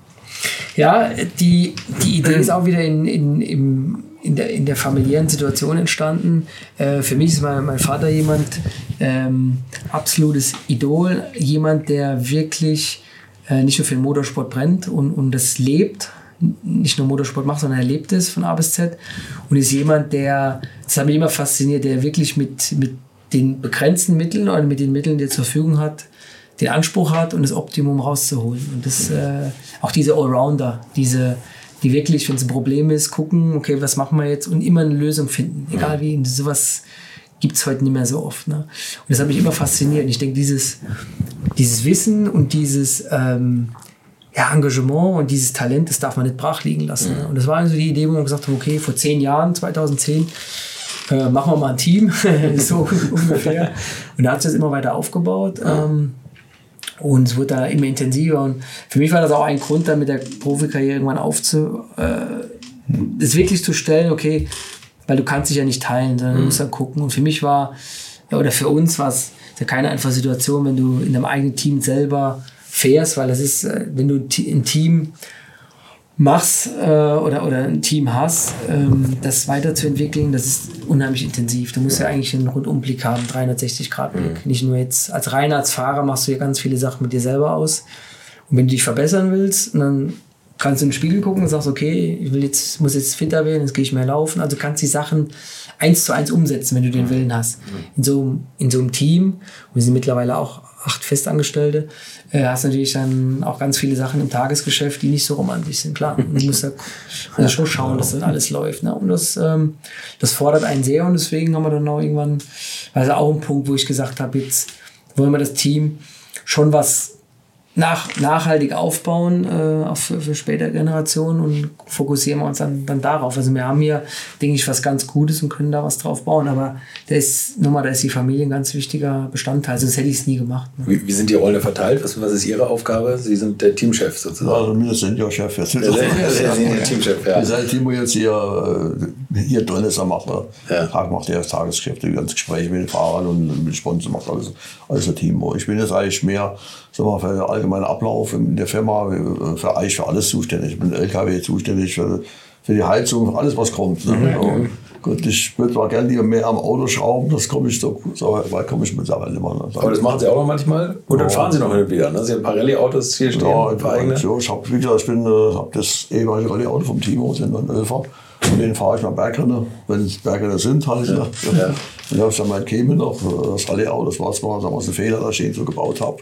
A: Ja, die, die Idee ist auch wieder in, in, im in der, in der familiären Situation entstanden. Äh, für mich ist mein, mein Vater jemand, ähm, absolutes Idol, jemand, der wirklich äh, nicht nur für den Motorsport brennt und, und das lebt, nicht nur Motorsport macht, sondern er lebt es von A bis Z und ist jemand, der, das hat mich immer fasziniert, der wirklich mit, mit den begrenzten Mitteln oder mit den Mitteln, die er zur Verfügung hat, den Anspruch hat und das Optimum rauszuholen. Und das, äh, auch diese Allrounder, diese, die wirklich, wenn es ein Problem ist, gucken, okay, was machen wir jetzt und immer eine Lösung finden, egal wie. Und sowas gibt es heute nicht mehr so oft. Ne? Und das hat mich immer fasziniert. Und ich denke, dieses, dieses Wissen und dieses ähm, ja, Engagement und dieses Talent, das darf man nicht brach liegen lassen. Ne? Und das war also die Idee, wo man gesagt hat, okay, vor zehn Jahren, 2010, äh, machen wir mal ein Team, so ungefähr. Und da hat sich das immer weiter aufgebaut. Ähm, und es wurde da immer intensiver. Und für mich war das auch ein Grund, dann mit der Profikarriere irgendwann aufzu, äh, das wirklich zu stellen, okay, weil du kannst dich ja nicht teilen, sondern du mhm. musst dann gucken. Und für mich war, oder für uns war es ja keine einfache Situation, wenn du in deinem eigenen Team selber fährst, weil das ist, äh, wenn du ein Team machst äh, oder, oder ein Team hast, ähm, das weiterzuentwickeln, das ist unheimlich intensiv. Du musst ja eigentlich einen Rundumblick haben, 360-Grad-Blick. Mhm. Nicht nur jetzt als reiner als Fahrer machst du ja ganz viele Sachen mit dir selber aus. Und wenn du dich verbessern willst, dann kannst du in den Spiegel gucken und sagst, okay, ich will jetzt, muss jetzt fitter werden, jetzt gehe ich mehr laufen. Also kannst die Sachen eins zu eins umsetzen, wenn du den Willen hast. In so, in so einem Team, wir sind mittlerweile auch acht Festangestellte, äh, hast natürlich dann auch ganz viele Sachen im Tagesgeschäft, die nicht so romantisch sind. Klar, du musst ja, schon schauen, dass dann alles läuft. Ne? Und das, ähm, das fordert einen sehr und deswegen haben wir dann auch irgendwann, also auch ein Punkt, wo ich gesagt habe, jetzt wollen wir das Team schon was nach, nachhaltig aufbauen äh, auf, für, für spätere Generationen und fokussieren wir uns dann, dann darauf. Also wir haben hier, denke ich, was ganz Gutes und können da was drauf bauen. Aber da ist, nochmal, da ist die Familie ein ganz wichtiger Bestandteil. Sonst hätte ich es nie gemacht.
C: Ne? Wie, wie, sind die Rollen verteilt? Was, was ist Ihre Aufgabe? Sie sind der Teamchef sozusagen.
E: Also wir sind ja Chef. Jetzt sind der, Teamchef, ja. Seit Timo jetzt hier, äh, hier drin ist, er macht er, ja. Tag macht er das Tagesgeschäft, die ganzen Gespräche mit den Fahrern und mit Sponsoren macht alles, alles der Timo. Ich bin jetzt eigentlich mehr sagen wir, für den allgemeinen Ablauf in der Firma, für eigentlich für alles zuständig. Ich bin LKW zuständig, für, für die Heizung, für alles, was kommt. Ne? Mhm. Ja. Gut, ich würde zwar gerne lieber mehr am Auto schrauben, das komme ich so, so weit komme ich mittlerweile immer. Ne?
C: Aber das machen Sie auch noch manchmal? Und dann fahren Sie noch hin und wieder? Ne? Sie haben ein paar Rallye-Autos hier stehen? Ja?
E: Ja, ich habe, wie gesagt, ich bin, äh, habe das ehemalige Rallye-Auto vom Timo, Elfer. Und den fahre ich mal Bergrennen, wenn es Bergrennen sind halt. Ja. Ja. Und dann habe ich dann mein Käme noch, das Rallye-Auto, das war zwar wir, ein Fehler, dass ich ihn so gebaut habe.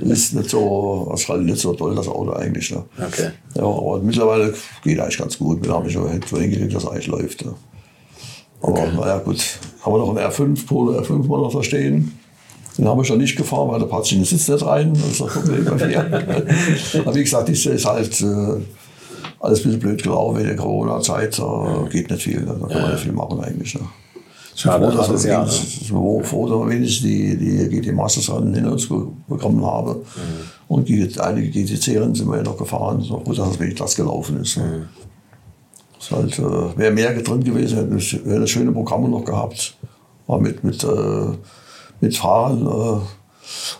E: ist nicht so, das Rallye nicht so toll, das Auto eigentlich. Ne? Okay. Ja, aber mittlerweile geht eigentlich ganz gut. Wir haben ich so hingekriegt, dass es eigentlich läuft. Ne? Aber okay. naja, gut. Haben wir noch einen R5, Polo R5 mal noch da stehen. Den haben wir schon nicht gefahren, weil der passt in den Sitz nicht rein. Das ist das Problem bei mir. Aber wie gesagt, das ist halt äh, alles ein bisschen blöd gelaufen in der Corona-Zeit. Da geht nicht viel. Da kann man nicht viel machen eigentlich. Ne. Schade, froh, dass das Jahr, ne? froh, froh, dass wir wenigstens die, die GT Masters Rennen hinter uns bekommen haben. Mhm. Und die, einige GTC-Rennen sind wir ja noch gefahren. So gut, dass es wenig das gelaufen ist. Ne. Mhm. Es halt, äh, wäre mehr drin gewesen, hätten wir hätte schöne Programme noch gehabt. War mit, mit, äh, mit Fahrern. Äh,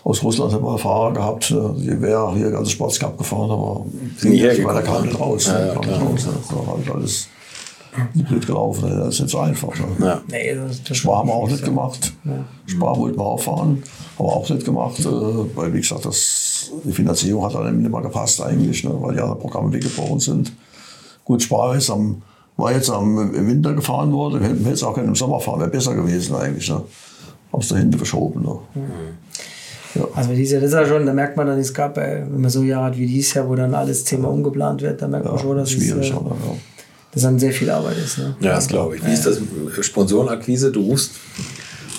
E: aus Russland haben wir Fahrer gehabt, äh, die wäre hier ganz Sports Cup gefahren, aber sind nicht weil der kam nicht raus. Ja, ja, kam nicht raus. Das war halt alles blöd gelaufen. Das ist nicht so einfach. Ne? Ja. Nee, das, Spar haben wir auch nicht gemacht. Ja. Spar wollten wir auch fahren, haben wir auch nicht gemacht, äh, weil wie gesagt, das, die Finanzierung hat dann nicht mehr gepasst eigentlich, ne, weil die anderen Programme weggebrochen sind. Gut, Spar ist am, war jetzt am, im Winter gefahren worden, hätten wir jetzt auch im Sommer fahren, wäre besser gewesen eigentlich. Ne. Haben es da hinten verschoben. Ne. Mhm.
A: Ja. Also dieses Jahr, das ist ja schon, da merkt man dann, es gab, äh, wenn man so Jahre hat wie dieses Jahr, wo dann alles zehnmal umgeplant wird, da merkt man schon, dass schwierig, es, äh, aber, dass dann sehr viel Arbeit ist. Ne?
C: Ja, das glaube ich. Wie ist das Sponsorenakquise? Du rufst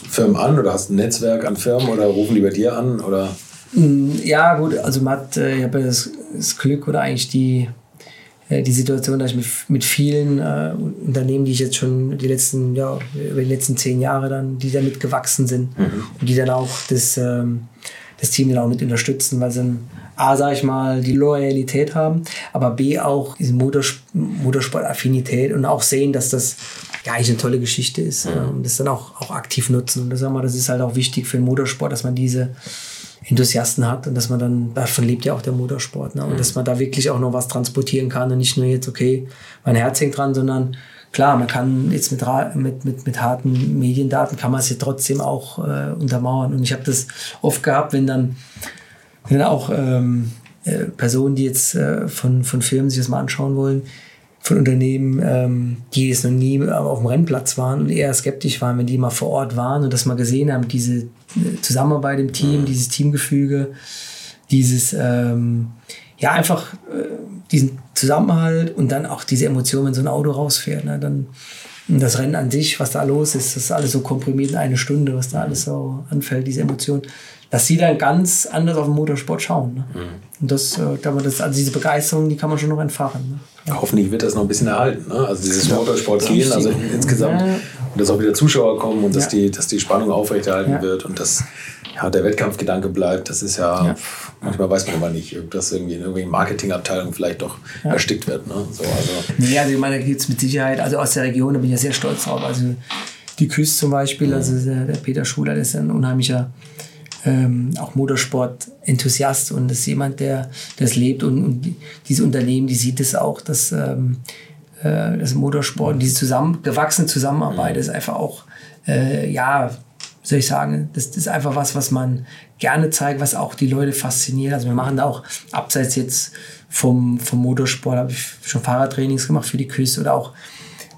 C: Firmen an oder hast ein Netzwerk an Firmen oder rufen die bei dir an? Oder?
A: Mm, ja, gut, also man hat, äh, ich habe ja das, das Glück oder eigentlich die, äh, die Situation, dass ich mit, mit vielen äh, Unternehmen, die ich jetzt schon die letzten, ja, über die letzten zehn Jahre dann, die damit gewachsen sind mhm. und die dann auch das, ähm, das Team dann auch mit unterstützen, weil sie dann A, sag ich mal, die Loyalität haben, aber B, auch diese Motorsport, Motorsport-Affinität und auch sehen, dass das ja eigentlich eine tolle Geschichte ist mhm. und das dann auch, auch aktiv nutzen. Und das, mal, das ist halt auch wichtig für den Motorsport, dass man diese Enthusiasten hat und dass man dann, davon lebt ja auch der Motorsport, ne? und mhm. dass man da wirklich auch noch was transportieren kann und nicht nur jetzt, okay, mein Herz hängt dran, sondern klar, man kann jetzt mit, mit, mit, mit harten Mediendaten, kann man es ja trotzdem auch äh, untermauern. Und ich habe das oft gehabt, wenn dann, wenn dann auch ähm, äh, Personen, die jetzt äh, von, von Firmen sich das mal anschauen wollen, von Unternehmen, ähm, die jetzt noch nie auf dem Rennplatz waren und eher skeptisch waren, wenn die mal vor Ort waren und das mal gesehen haben, diese äh, Zusammenarbeit im Team, mhm. dieses Teamgefüge, dieses, ähm, ja, einfach äh, diesen Zusammenhalt und dann auch diese Emotion, wenn so ein Auto rausfährt. Ne, dann das Rennen an sich, was da los ist, das ist alles so komprimiert in eine Stunde, was da alles so anfällt, diese Emotion dass sie dann ganz anders auf den Motorsport schauen. Ne? Mhm. Und das, äh, das, also diese Begeisterung, die kann man schon noch entfachen. Ne?
C: Ja. Hoffentlich wird das noch ein bisschen erhalten. Ne? Also dieses ja. Motorsport gehen, also insgesamt, ja. und dass auch wieder Zuschauer kommen und dass, die, dass die Spannung aufrechterhalten wird und dass ja, der Wettkampfgedanke bleibt. Das ist ja, manchmal weiß man aber nicht, dass irgendwie in irgendwelchen Marketingabteilungen vielleicht doch erstickt wird. Ne? So, also.
A: Nee, also ich meine, da gibt es mit Sicherheit, also aus der Region, da bin ich ja sehr stolz drauf. Also die Küste zum Beispiel, also der, der Peter Schuler, der ist ein unheimlicher ähm, auch Motorsport-Enthusiast und ist jemand, der das lebt und, und diese Unternehmen, die sieht es auch, dass ähm, äh, das Motorsport und diese zusammen, gewachsene Zusammenarbeit mhm. ist einfach auch, äh, ja, soll ich sagen, das, das, ist einfach was, was man gerne zeigt, was auch die Leute fasziniert. Also wir machen da auch abseits jetzt vom, vom Motorsport, habe ich schon Fahrradtrainings gemacht für die Küste oder auch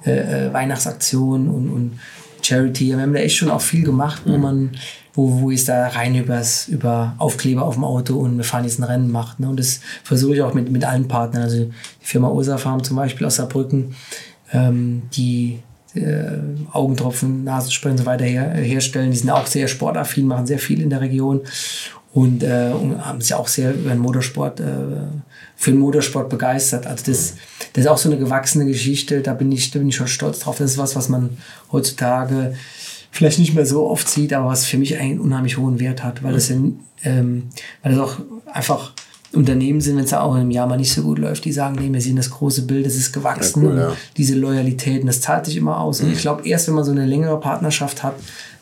A: äh, äh Weihnachtsaktionen und, und Charity. Wir haben da echt schon auch viel gemacht, wo mhm. man wo, wo ist da rein übers, über Aufkleber auf dem Auto und wir fahren jetzt ein Rennen macht. Ne? Und das versuche ich auch mit, mit allen Partnern. Also die Firma Ursa zum Beispiel aus Saarbrücken, ähm, die äh, Augentropfen, Nasenspray und so weiter her, herstellen. Die sind auch sehr sportaffin, machen sehr viel in der Region und, äh, und haben sich auch sehr über den Motorsport, äh, für den Motorsport begeistert. Also das, das ist auch so eine gewachsene Geschichte, da bin ich, da bin ich schon stolz drauf. Das ist was, was man heutzutage vielleicht nicht mehr so oft sieht, aber was für mich einen unheimlich hohen Wert hat, weil das, in, ähm, weil das auch einfach Unternehmen sind, wenn es auch im Jahr mal nicht so gut läuft, die sagen, nee, wir sehen das große Bild, es ist gewachsen, ja, cool, ja. diese Loyalitäten, das zahlt sich immer aus. Mhm. Und ich glaube, erst wenn man so eine längere Partnerschaft hat,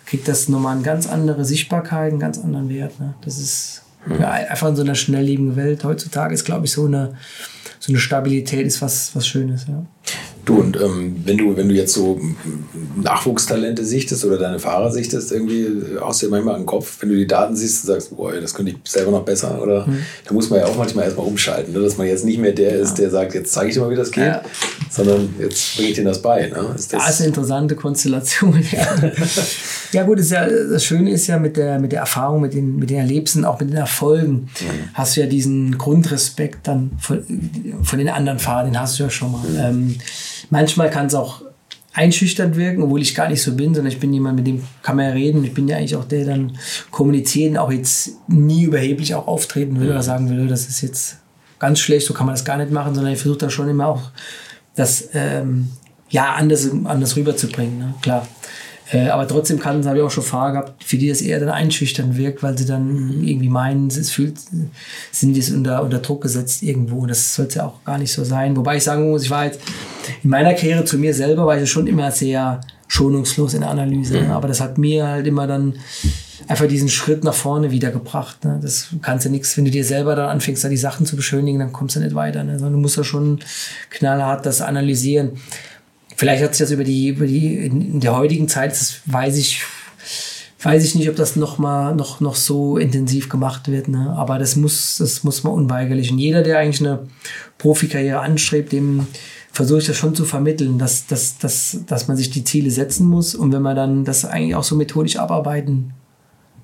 A: kriegt das nochmal eine ganz andere Sichtbarkeit, einen ganz anderen Wert. Ne? Das ist mhm. ja, einfach in so einer schnelllebigen Welt heutzutage ist, glaube ich, so eine, so eine Stabilität ist was, was Schönes. Ja.
C: Du, und ähm, wenn du, wenn du jetzt so Nachwuchstalente sichtest oder deine Fahrer sichtest, irgendwie haust du dir manchmal an den Kopf, wenn du die Daten siehst und sagst, boah, das könnte ich selber noch besser. Oder mhm. da muss man ja auch manchmal erstmal umschalten, ne? dass man jetzt nicht mehr der ja. ist, der sagt, jetzt zeige ich dir mal, wie das geht, ja. sondern jetzt bringe ich dir das bei. Ne?
A: Ist das ja, ist eine interessante Konstellation. Ja, ja gut, ist ja, das Schöne ist ja mit der, mit der Erfahrung, mit den, mit den Erlebnissen, auch mit den Erfolgen, mhm. hast du ja diesen Grundrespekt dann von, den anderen Fahrern, den hast du ja schon mal. Ähm, Manchmal kann es auch einschüchternd wirken, obwohl ich gar nicht so bin, sondern ich bin jemand, mit dem kann man ja reden. Ich bin ja eigentlich auch der, der dann kommunizieren, auch jetzt nie überheblich auch auftreten will oder sagen will, das ist jetzt ganz schlecht, so kann man das gar nicht machen, sondern ich versuche da schon immer auch das ähm, ja anders, anders rüberzubringen. Ne? Klar. Äh, aber trotzdem kann, habe ich auch schon Fahrer gehabt, für die das eher dann einschüchtern wirkt, weil sie dann irgendwie meinen, es fühlt, sind die unter, unter Druck gesetzt irgendwo. Das sollte ja auch gar nicht so sein. Wobei ich sagen muss, ich war jetzt in meiner Karriere zu mir selber, war ich schon immer sehr schonungslos in der Analyse. Mhm. Aber das hat mir halt immer dann einfach diesen Schritt nach vorne wiedergebracht. Ne? Das kannst du nichts, wenn du dir selber dann anfängst, da die Sachen zu beschönigen, dann kommst du nicht weiter. Ne? Sondern du musst ja schon knallhart das analysieren. Vielleicht hat sich das über die, über die, in der heutigen Zeit, das weiß ich, weiß ich nicht, ob das noch mal, noch, noch so intensiv gemacht wird, ne? Aber das muss, das muss man unweigerlich. Und jeder, der eigentlich eine Profikarriere anstrebt, dem versuche ich das schon zu vermitteln, dass, dass, dass, dass man sich die Ziele setzen muss und wenn man dann das eigentlich auch so methodisch abarbeiten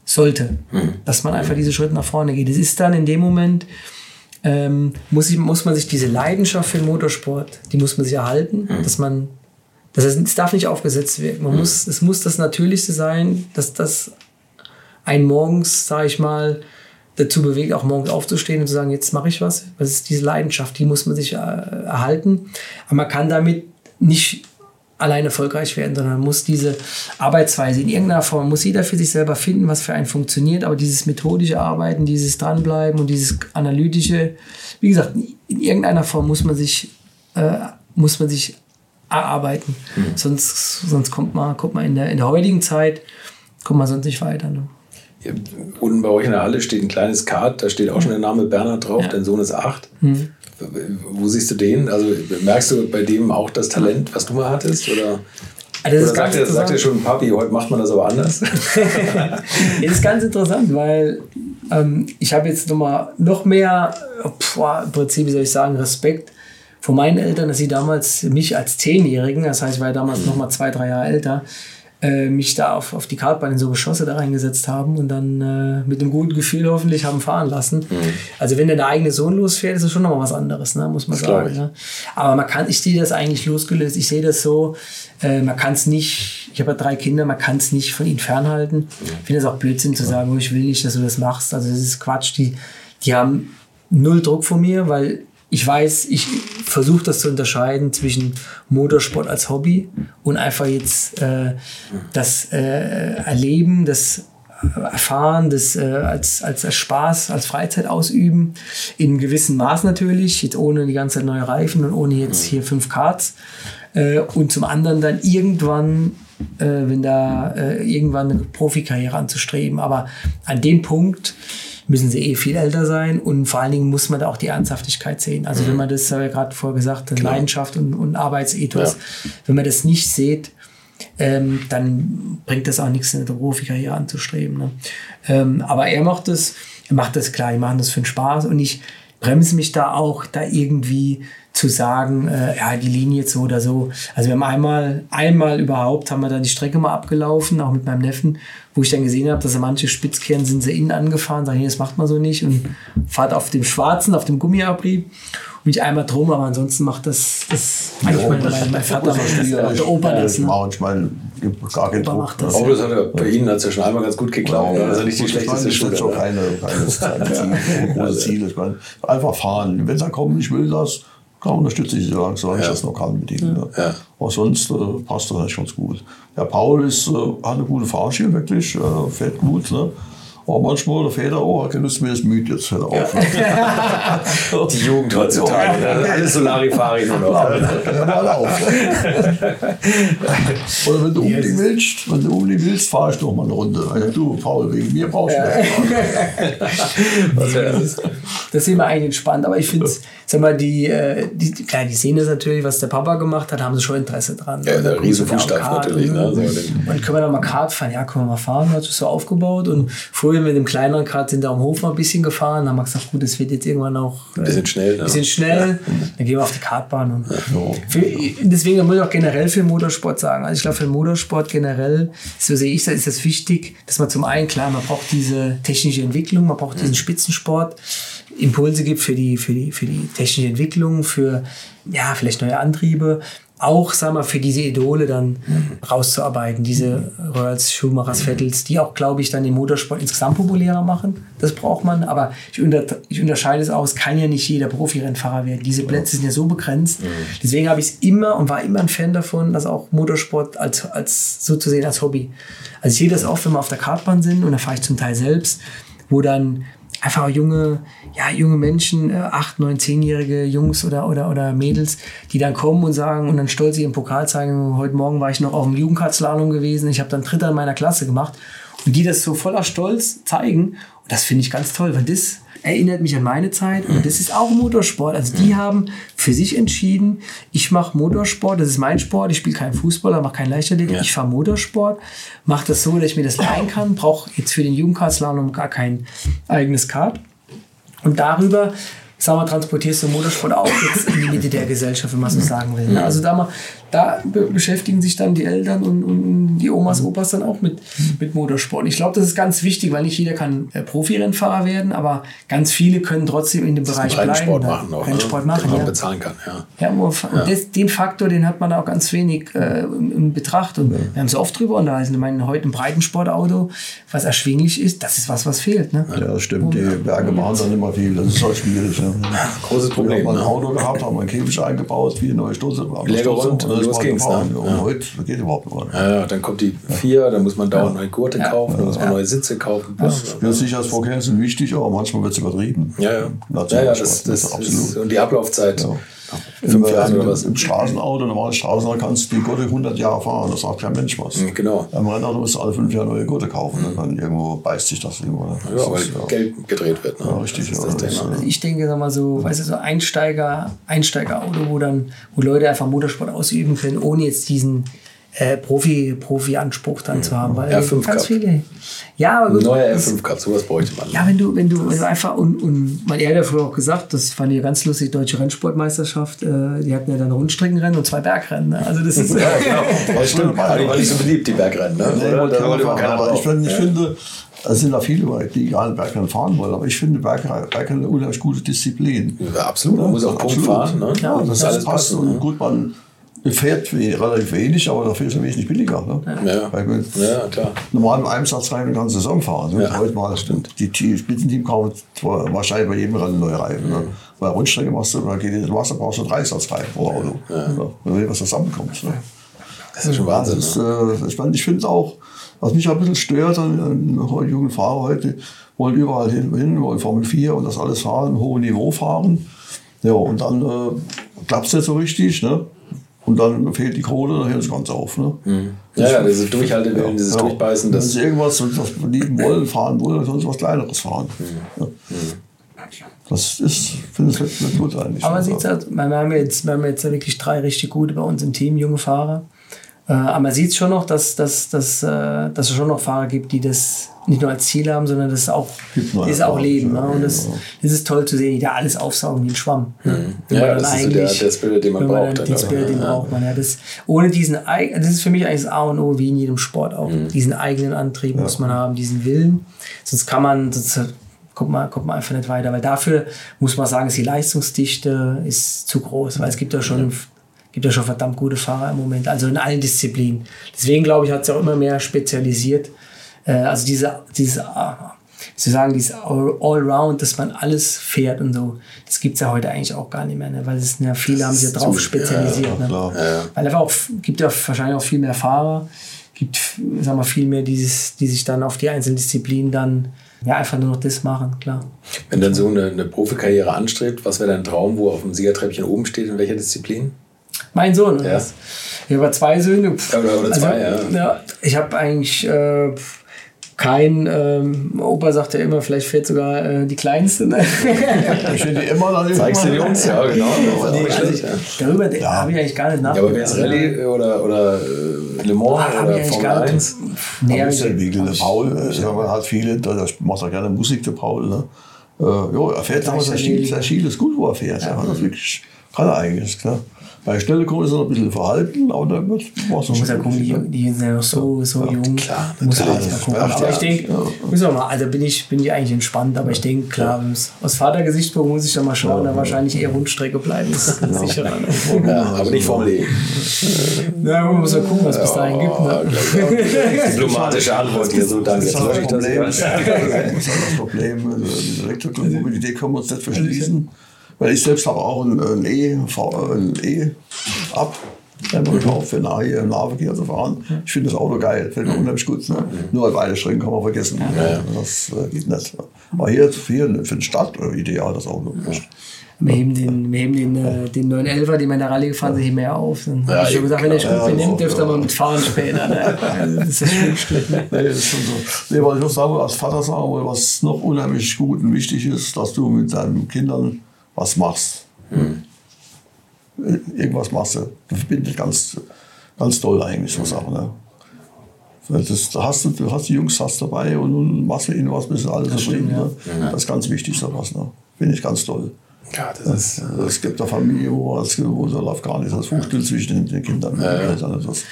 A: sollte, mhm. dass man einfach diese Schritte nach vorne geht. Es ist dann in dem Moment, ähm, muss, ich, muss man sich diese Leidenschaft für den Motorsport, die muss man sich erhalten, mhm. dass man das heißt, es darf nicht aufgesetzt wirken. Man mhm. muss, es muss das Natürlichste sein, dass das ein morgens, sage ich mal, dazu bewegt, auch morgens aufzustehen und zu sagen, jetzt mache ich was. Das ist diese Leidenschaft, die muss man sich äh, erhalten. Aber man kann damit nicht allein erfolgreich werden, sondern man muss diese Arbeitsweise in irgendeiner Form, muss jeder für sich selber finden, was für einen funktioniert, aber dieses methodische Arbeiten, dieses Dranbleiben und dieses analytische, wie gesagt, in irgendeiner Form muss man sich, äh, muss man sich erarbeiten. Mhm. Sonst, sonst kommt man, kommt man in der, in der heutigen Zeit, kommt man sonst nicht weiter. Ne?
C: Ja, unten bei euch in der Halle steht ein kleines Kart, da steht auch schon der Name Bernhard drauf, ja. dein Sohn ist acht. Mhm. Wo siehst du den? Also merkst du bei dem auch das Talent, was du mal hattest? Oder? Also das Oder sagt, er, sagt er schon, Papi, heute macht man das aber anders?
A: das ist ganz interessant, weil ähm, ich habe jetzt noch, mal, noch mehr, boah, im Prinzip, wie soll ich sagen, Respekt von meinen Eltern, dass sie damals mich als Zehnjährigen, das heißt, ich war ja damals noch mal zwei, drei Jahre älter, äh, mich da auf, auf die Kartbahn in so Geschosse da reingesetzt haben und dann äh, mit einem guten Gefühl hoffentlich haben fahren lassen. Mhm. Also wenn der eigene Sohn losfährt, ist das schon noch mal was anderes, ne? muss man das sagen. Ne? Aber man kann, ich sehe das eigentlich losgelöst, ich sehe das so, äh, man kann es nicht, ich habe ja drei Kinder, man kann es nicht von ihnen fernhalten. Mhm. Ich finde es auch Blödsinn zu sagen, oh, ich will nicht, dass du das machst. Also das ist Quatsch, die, die haben null Druck von mir, weil ich weiß, ich versuche das zu unterscheiden zwischen Motorsport als Hobby und einfach jetzt äh, das äh, Erleben, das Erfahren, das äh, als, als, als Spaß, als Freizeit ausüben. In gewissem Maß natürlich, jetzt ohne die ganze Zeit neue Reifen und ohne jetzt hier fünf Karts. Äh, und zum anderen dann irgendwann, äh, wenn da äh, irgendwann eine Profikarriere anzustreben. Aber an dem Punkt, müssen sie eh viel älter sein und vor allen Dingen muss man da auch die Ernsthaftigkeit sehen. Also mhm. wenn man das, habe ich gerade vorher gesagt, Klar. Leidenschaft und, und Arbeitsethos, ja. wenn man das nicht sieht, ähm, dann bringt das auch nichts, eine Profikarriere anzustreben. Ne? Ähm, aber er macht das, er macht das klar, die machen das für den Spaß und ich bremse mich da auch, da irgendwie zu sagen, äh, ja, die Linie jetzt so oder so. Also wir haben einmal, einmal überhaupt, haben wir dann die Strecke mal abgelaufen, auch mit meinem Neffen, wo ich dann gesehen habe, dass manche Spitzkehren sind sie innen angefahren, sagen, das macht man so nicht und fahrt auf dem schwarzen, auf dem Gummiabrieb. Mich einmal drum, aber ansonsten macht das, das eigentlich mein, mein, mein Vater,
E: das,
A: das, der Opa das. Ne?
E: Ich meine, gar keinen Druck.
C: Das, aber das hat ja, bei Ihnen hat es ja schon einmal ganz gut geklappt. Ja, also nicht die schlechteste Schule.
E: Ich schon keine, keine, keine große Ziele. Ich meine, einfach fahren. Wenn er kommt, ich will das, klar unterstütze ich sie, solange ich das noch kann mit ihm. Ne? Ja. Aber sonst äh, passt das eigentlich ganz gut. Der Paul ist, äh, hat eine gute Fahrschule, wirklich, äh, fährt gut. Ne? Aber manchmal der Väter hat keine Lust mehr, ist müde, jetzt hört
C: auf. Die Jugend heutzutage. Ne? alles Solarifari nur noch. Ja, mal auf.
E: Oder wenn du unbedingt willst, wenn du unbedingt willst, fahr ich noch mal eine Runde. Also, du, Paul, wegen mir brauchst du
A: das. das sehen wir eigentlich entspannt, aber ich finde es, sag mal, die, äh, die, klar, die sehen das natürlich, was der Papa gemacht hat, haben sie schon Interesse dran.
C: Ja, der Riesenfußstaff natürlich. Ne? So
A: und können wir da mal Kart fahren? Ja, können wir mal fahren, hat sich so aufgebaut und früher mit dem kleineren Kart sind da am Hof mal ein bisschen gefahren. Dann haben wir gesagt, gut, das wird jetzt irgendwann auch
C: ein bisschen schnell.
A: Ne? bisschen schnell. Ja. Dann gehen wir auf die Kartbahn. Und für, deswegen muss ich auch generell für den Motorsport sagen. Also ich glaube, für den Motorsport generell, so sehe ich das, ist das wichtig, dass man zum einen, klar, man braucht diese technische Entwicklung, man braucht diesen Spitzensport. Impulse gibt für die, für die, für die technische Entwicklung, für ja, vielleicht neue Antriebe auch, sag mal, für diese Idole dann mhm. rauszuarbeiten, diese Royals, Schumachers, Vettels, die auch, glaube ich, dann den Motorsport insgesamt populärer machen. Das braucht man, aber ich, unter, ich unterscheide es aus, kann ja nicht jeder Profi-Rennfahrer werden. Diese Plätze sind ja so begrenzt. Mhm. Deswegen habe ich es immer und war immer ein Fan davon, dass auch Motorsport als, als so zu sehen als Hobby. Also ich sehe das auch, wenn wir auf der Kartbahn sind und da fahre ich zum Teil selbst, wo dann einfach junge, ja, junge Menschen, äh, acht, neun, zehnjährige Jungs oder, oder, oder Mädels, die dann kommen und sagen und dann stolz ihren Pokal zeigen. Heute Morgen war ich noch auf dem Jugendkartslalom gewesen. Ich habe dann Dritter in meiner Klasse gemacht. Und die das so voller Stolz zeigen. Und das finde ich ganz toll, weil das erinnert mich an meine Zeit und das ist auch Motorsport. Also die haben für sich entschieden, ich mache Motorsport, das ist mein Sport, ich spiele keinen Fußballer, mache keinen Leichtathletik, ja. ich fahre Motorsport, mache das so, dass ich mir das leihen kann, brauche jetzt für den Jugendkartslalom gar kein eigenes Kart. Und darüber sagen wir, transportierst du Motorsport auch jetzt in die Mitte der Gesellschaft, wenn man so sagen will. Ne? Also da, mal, da beschäftigen sich dann die Eltern und, und die Omas, Opas dann auch mit, mit Motorsport. Ich glaube, das ist ganz wichtig, weil nicht jeder kann äh, Profirennfahrer werden, aber ganz viele können trotzdem in dem das Bereich bleiben.
C: Rennsport machen auch,
A: Rennsport
C: ne?
A: machen,
C: den man
A: ja.
C: bezahlen kann. Ja,
A: ja, und das, den Faktor, den hat man auch ganz wenig äh, in Betracht. Und ja. wir haben so oft drüber unterhalten. Ich meine, heute ein Breitensportauto, was erschwinglich ist, das ist was, was fehlt. Ne?
E: Ja, das stimmt. Die Berge machen dann immer viel. Das ist halt schwierig. Ne?
C: Großes Problem.
E: Wir haben ne? ein Auto gehabt, haben einen Käfig eingebaut, viele neue Stoße.
C: Legerund,
E: und
C: los ging's. Ne?
E: Und heute geht überhaupt
C: nicht mehr. Ja, dann kommt die vier, dann muss man dauernd neue Gurte kaufen, dann muss man neue Sitze kaufen.
E: Ja, Sicherheitsvorkehrungen sind wichtig, aber manchmal wird es übertrieben.
C: Ja, ja. ja, ja das, das, das, absolut. Und die Ablaufzeit.
E: Fünf Jahre oder was? Im Straßenauto, normales Straßenauto kannst du die Gurte 100 Jahre fahren, das sagt kein Mensch was.
C: Genau.
E: Im Rennauto musst du alle fünf Jahre neue Gurte kaufen, mhm. dann irgendwo beißt sich das irgendwo.
C: Ne? Ja, weil ja. Geld gedreht wird. Ne?
E: Ja, richtig.
A: Das das Thema. Also ich denke, sag mal so, weißt du, so Einsteiger, Einsteigerauto, wo dann, wo Leute einfach Motorsport ausüben können, ohne jetzt diesen äh, Profi, Profi-Anspruch dann zu haben. Weil
C: R5
A: ganz
C: Cup.
A: viele. Ja, aber gut.
C: Neuer R5 Cup, sowas bräuchte man.
A: Ja, wenn du, wenn du, wenn du einfach, und, und mein Ehr hat ja früher auch gesagt, das fand ich ganz lustig, deutsche Rennsportmeisterschaft, äh, die hatten ja dann Rundstreckenrennen und zwei Bergrennen. Ne? Also das ist.
C: ja, genau. Das stimmt. Waren nicht so beliebt, die Bergrennen. Ne? Nee, Oder? Da
E: aber ich, find, ich finde, es sind da viele, die gerne Bergrennen fahren wollen, aber ich finde Bergrennen eine unheimlich gute Disziplin.
C: Ja, absolut. Man muss auch Punkt fahren. Ne?
E: Ja, das, das alles passt. Passen, und ne? gut, man fährt relativ wenig, aber dafür ist er wesentlich billiger. Ne?
C: Ja. Weil ja, klar.
E: Normal im Einsatzreifen eine ganze Saison fahren. Ne?
C: Ja.
E: Heute mal stimmt. Die, die Spitzenteam kaufen wahrscheinlich bei jedem Rennen neue Reifen. Ne? Mhm. Ne? Bei Rundstrecke machst du, da geht ins Wasser, brauchst du drei Satzreifen pro Auto. Ja. Ja. Wenn du was zusammenkommst. Ne?
C: Das ist schon Wahnsinn. Das ist,
E: äh, ich finde auch, was mich ein bisschen stört an, an jungen Fahrer heute, wollen überall hin, hin, wollen Formel 4 und das alles fahren, hohe Niveau fahren. Ja, und dann äh, klappt es nicht so richtig. Ne? Und dann fehlt die Kohle, dann hört es ganz auf. Ne?
C: Mhm. Ja, ja, dieses Durchhaltewillen, ja, dieses ja. Durchbeißen.
E: Das ist irgendwas, was lieben wollen, fahren wollen, sonst was Kleineres fahren. Mhm. Ja. Das ist, finde ich nicht gut eigentlich.
A: Aber man sieht halt, wir haben, jetzt, wir haben jetzt wirklich drei richtig gute bei uns im Team, junge Fahrer. Äh, aber man sieht schon noch, dass, dass, dass, äh, dass es schon noch Fahrer gibt, die das nicht nur als Ziel haben, sondern das auch, das auch leben. Ja, ne? Und das, das ist toll zu sehen, die da alles aufsaugen wie ein Schwamm.
C: Mhm. Ja, das ist so der, der Spirit, den man braucht.
A: Den Spirit, den braucht man. Ja. Das, ohne diesen, das ist für mich eigentlich das A und O, wie in jedem Sport auch. Mhm. Diesen eigenen Antrieb muss man haben, diesen Willen. Sonst kann man, sonst kommt man, kommt man einfach nicht weiter. Weil dafür muss man sagen, ist die Leistungsdichte ist zu groß, weil es gibt ja schon, gibt ja schon verdammt gute Fahrer im Moment, also in allen Disziplinen. Deswegen glaube ich, hat es auch immer mehr spezialisiert. Äh, also diese, diese zu sagen, dieses Allround, dass man alles fährt und so, das gibt es ja heute eigentlich auch gar nicht mehr, ne? weil es ja viele haben sich ja drauf spezialisiert. Ja, ne? ja. Weil einfach auch, gibt ja wahrscheinlich auch viel mehr Fahrer, gibt, sagen wir, viel mehr, dieses, die sich dann auf die einzelnen Disziplinen dann ja, einfach nur noch das machen, klar.
C: Wenn dann so eine, eine Profikarriere anstrebt, was wäre dein Traum, wo er auf dem Siegertreppchen oben steht, in welcher Disziplin?
A: Mein Sohn, ja. Ich habe zwei Söhne.
C: Oder, oder zwei, also,
A: ja. ja. Ich habe eigentlich äh, kein, ähm, Opa sagt ja immer, vielleicht fehlt sogar äh, die kleinste. Ne?
E: ich finde immer noch nicht.
C: Zeigst du die Jungs, ja, genau.
A: Nee, also ich, darüber ja. habe ich eigentlich gar nicht
C: nachgedacht. Ja, aber wer ist Rallye oder, oder äh, Le Mans ah, oder Formel 1?
E: Nee, ein bisschen wie der Paul. Äh, ja. Hat viele, da macht er gerne Musik, der Paul. Ne? Äh, jo, er fährt damals, sein Schiel ist gut, wo er fährt. Ja. Das wirklich, kann er eigentlich. Klar. Bei Stelle kommt es noch ein bisschen verhalten, aber dann wird es
A: Man muss ja gucken, die, die sind ja noch so, so ja, jung. Klar, muss halt mal gucken. Aber ja, ich denke, ja. mal, also bin ich, bin ich eigentlich entspannt, aber ich denke, klar, aus Vatergesichtspunkt muss ich dann mal schauen, da wahrscheinlich eher Rundstrecke bleiben. Das ist genau. sicherer.
C: Ja, aber nicht Formel E.
A: Na, man muss ja gucken, was es bis dahin gibt.
C: Ne? Diplomatische Antwort hier so, danke. Das ist das
E: Problem. Das ist das Problem. Die Elektromobilität können wir uns nicht verschließen. Weil ich selbst habe auch ein, ein E, ein E ab. Wenn man kauft, für eine Nahverkehr zu fahren. Ich finde das Auto geil, fällt mir unheimlich gut. Ne? Nur beide Strecken kann man vergessen. Ja. Das äh, geht nicht. Aber hier, hier für die Stadt äh, ideal das Auto.
A: Wir heben den, wir heben den, äh, den 911er, den wir in der Rallye gefahren sind, heben wir ja auf. Dann ja, habe ich schon gesagt, wenn ihr gut ja, benimmt, dürft ihr mal mit fahren später. Ne? Das ist das Schwierigste. Ne?
E: Nee, das ist schon so. Nee, was ich noch sagen als Vater sagen was noch unheimlich gut und wichtig ist, dass du mit deinen Kindern was machst. Hm. Irgendwas machst du. Das verbindet ganz, ganz toll eigentlich so Sachen. Ne? Das, da hast du, du hast die Jungs hast dabei und, und machst mit ihnen was, bis alles zufrieden. Ja. Ne? Ja. Das ist ganz wichtig, sowas. Ne? Finde ich ganz toll.
C: Ja, das ist,
E: es gibt eine Familie, wo, wo da läuft gar nicht das Fußspiel zwischen den, Kindern. Ja, ja. Das,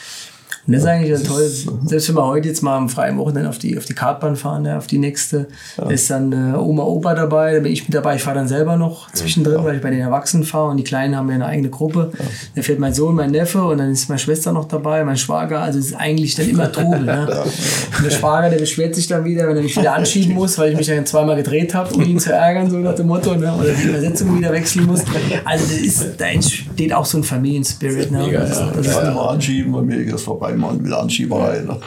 A: und das ist eigentlich ja, toll. Selbst wenn wir heute jetzt mal am freien Wochenende auf die, auf die Kartbahn fahren, ja, auf die nächste, ja. ist dann äh, Oma, Opa dabei, da bin ich mit dabei. Ich fahre dann selber noch zwischendrin, ja. weil ich bei den Erwachsenen fahre und die Kleinen haben ja eine eigene Gruppe. Ja. Da fährt mein Sohn, mein Neffe und dann ist meine Schwester noch dabei, mein Schwager. Also es ist eigentlich dann immer Trubel. ne? Und der Schwager, der beschwert sich dann wieder, wenn er mich wieder anschieben muss, weil ich mich dann zweimal gedreht habe, um ihn zu ärgern, so nach dem Motto, ne? oder die Übersetzung wieder wechseln muss. Also das ist, da entsteht auch so ein Familienspirit. Ne?
E: Mega, das, das, das ist immer anschieben, bei mir das vorbei, mal wieder anschieben Schieberei. Ne?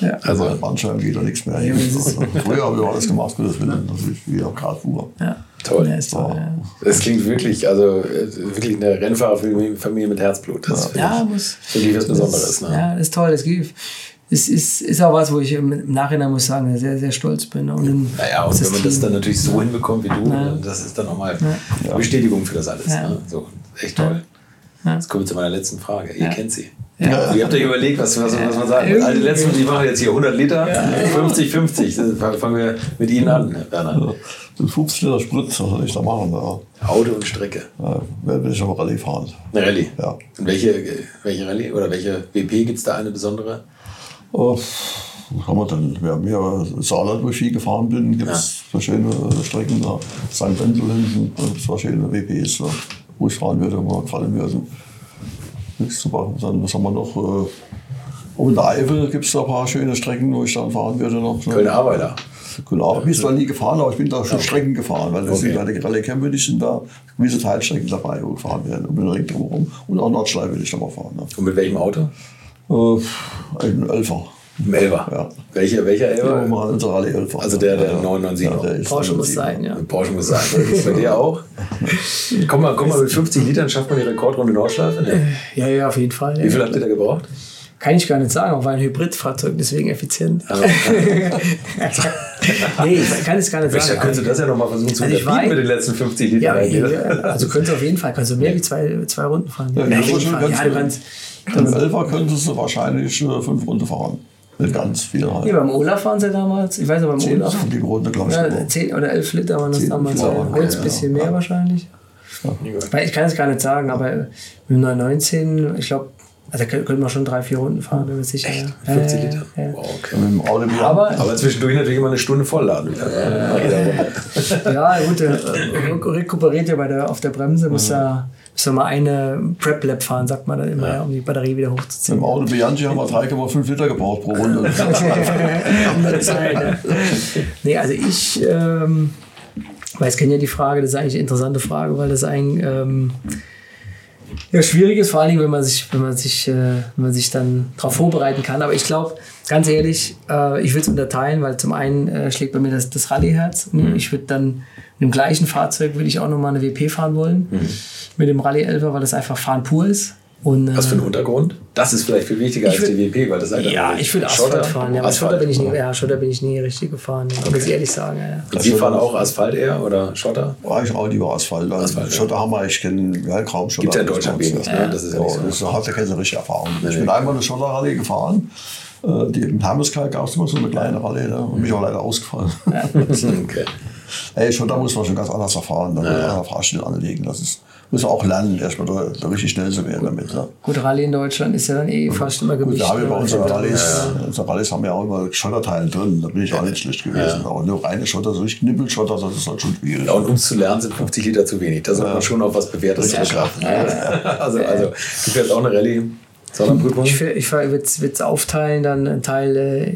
E: Ja. Also Bandscheiben geht da nichts mehr. Ja, also, früher habe ich alles gemacht, das will natürlich wie auch gerade fuhr.
C: Ja. Toll. Ja, toll ja. Das klingt wirklich, also wirklich eine Rennfahrerfamilie mit Herzblut. Das
A: ja, muss.
C: Wirklich was Besonderes.
A: Ne? Ja, das ist toll. Das gibt es ist, ist auch was, wo ich im Nachhinein muss sagen, sehr, sehr stolz bin. Und
C: naja, und wenn man das dann natürlich so hinbekommt wie du, ja. das ist dann nochmal ja. Bestätigung für das alles. Ja. Ne? So, echt toll. Jetzt kommen wir zu meiner letzten Frage. Ihr kennt sie. Ja. Ihr habt euch überlegt, was, was, was man sagen Also letzten, die machen jetzt hier 100 Liter, ja. 50, 50. Fangen wir mit Ihnen an, Werner.
E: Ja, 50 Liter Sprit, was soll ich da machen? Ja.
C: Auto und Strecke.
E: Ja, will ich aber Rallye fahren.
C: Eine Rallye?
E: Ja.
C: Und welche, welche Rallye oder welche WP gibt es da eine besondere?
E: Oh, haben wir dann, wir haben ja Saarland, wo ich viel gefahren bin, gibt es ja. verschiedene Strecken da. St. Wendel hinten, verschiedene WPs, wo ich fahren würde, wo mir gefallen würde nichts zu machen. Dann, was haben wir noch? Äh, und in der Eifel gibt es da ein paar schöne Strecken, wo ich dann fahren würde noch.
C: Ne? Köln-Arbeiter.
E: Genau, ich bin zwar nie gefahren, aber ich bin da schon okay. Strecken gefahren, weil das okay. sind die Rallye die sind da gewisse Teilstrecken dabei, wo gefahren werden. Und den Ring drumherum. Und auch Nordschleife will ich da mal fahren. Ne?
C: Und mit welchem Auto?
E: Äh, ein Elfer.
C: Ein Elfer?
E: Ja.
C: Welcher, welcher Elfer?
E: Ja, mal unser Rallye Elfer.
C: Also der, der ja. 997 ja,
A: der Porsche muss sein, ja.
C: Porsche muss sein. Das ist bei dir auch? komm, mal, komm mal, mit 50 Litern schafft man die Rekordrunde Nordschleife?
A: Ne? Ja, ja, auf jeden Fall.
C: Wie viel habt ihr da gebraucht?
A: Kann ich gar nicht sagen, aber ein Hybridfahrzeug, deswegen effizient. Also, nee, ich kann es gar nicht sagen.
C: Könntest du das ja nochmal versuchen zu also unterbieten mit den letzten 50 Litern.
A: Ja, ja, also könntest du auf jeden Fall, kannst du mehr wie zwei, zwei Runden fahren. Ja, ja, ja,
E: ja, du kannst, Im Elfer könntest du wahrscheinlich äh, fünf Runden fahren. Mit ganz viel
A: halt. Nee, beim Olaf waren sie damals, ich weiß aber beim
E: zehn,
A: Olaf.
E: Die Runde, glaube ich.
A: Ja, 10 oder 11 Liter waren das zehn, damals. Ja, Holz ein bisschen mehr wahrscheinlich. Ja. Ich kann es gar nicht sagen, aber mit 919, ich glaube, Also da können wir schon drei, vier Runden fahren, wenn wir sicher.
C: Echt?
A: Ja.
C: 50
A: Ja,
C: Liter?
A: ja, ja.
C: Wow, okay.
E: Mit dem Auto.
A: Aber,
C: Aber zwischendurch natürlich immer eine Stunde vollladen. Runde.
A: ja, gut, der äh, rekuperiert ja bei der, auf der Bremse, muss ja, muss ja mal eine Prep-Lap fahren, sagt man dann immer, ja, um die Batterie wieder hochzuziehen.
E: dem Auto Bianchi haben wir 3,5 Liter gebraucht pro Runde.
A: Zeit. Nee, also ich, ähm, weil kenne ja die Frage, das ist eigentlich eine interessante Frage, weil das ein ähm, ja, schwierig ist, vor allen Dingen, wenn man sich, wenn man sich, äh, wenn man sich dann darauf vorbereiten kann. Aber ich glaube, ganz ehrlich, äh, ich würde es unterteilen, weil zum einen äh, schlägt bei mir das, das Rallye-Herz. Ich würde dann dem gleichen Fahrzeug würde ich auch nochmal eine WP fahren wollen. Mit dem Rallye 11, weil das einfach Fahren pur ist. Und, äh,
C: Was für ein Untergrund? Das ist vielleicht viel wichtiger als
A: würd-
C: die WP, weil das halt
A: ja,
C: einfach
A: ich würde
C: Schotter-
A: Asphalt fahren. Ja, aber
C: Asphalt.
A: Schotter bin ich nie, ja, Schotter bin ich nie richtig gefahren. Muss ich ehrlich sagen. Ja, ja.
C: Und Sie fahren auch Asphalt eher oder Schotter?
E: War ich auch lieber Asphalt. Also
C: Asphalt, ja.
E: Schotter haben wir, ich kenne ja, kaum Schotter.
C: Gibt's ja in Deutschland wenig, ne? Das ist ja nicht so.
E: Das hat ja keine richtige Erfahrung. Ich bin einmal eine Schotterrallye gefahren. Äh, Die, Im Hermeskalk gab es immer so eine kleine Rallye. Ne? Und mich auch leider ausgefallen.
C: Okay.
E: Ey, Schotter muss man schon ganz anders erfahren. Da ja. ja. Fahrstil anlegen. Das ist, muss man auch lernen, erstmal da, da richtig schnell zu werden damit. Ne?
A: Gut, Rallye in Deutschland ist ja dann eh fast immer
E: Gut,
A: gemischt.
E: da haben wir bei unseren Rallyes, unsere Rallyes haben ja auch immer Schotterteile drin. Da bin ich auch nicht schlecht gewesen. Aber nur reine Schotter, so richtig Knippelschotter, das ist halt schon schwierig.
C: Ja, und um es zu lernen, sind 50 Liter zu wenig. Da sollte man schon auf was Bewährtes zurückgreifen. Also, also, du fährst auch eine Rallye, Sonderprüfung.
A: Ich, ich würde es aufteilen, dann ein Teil äh,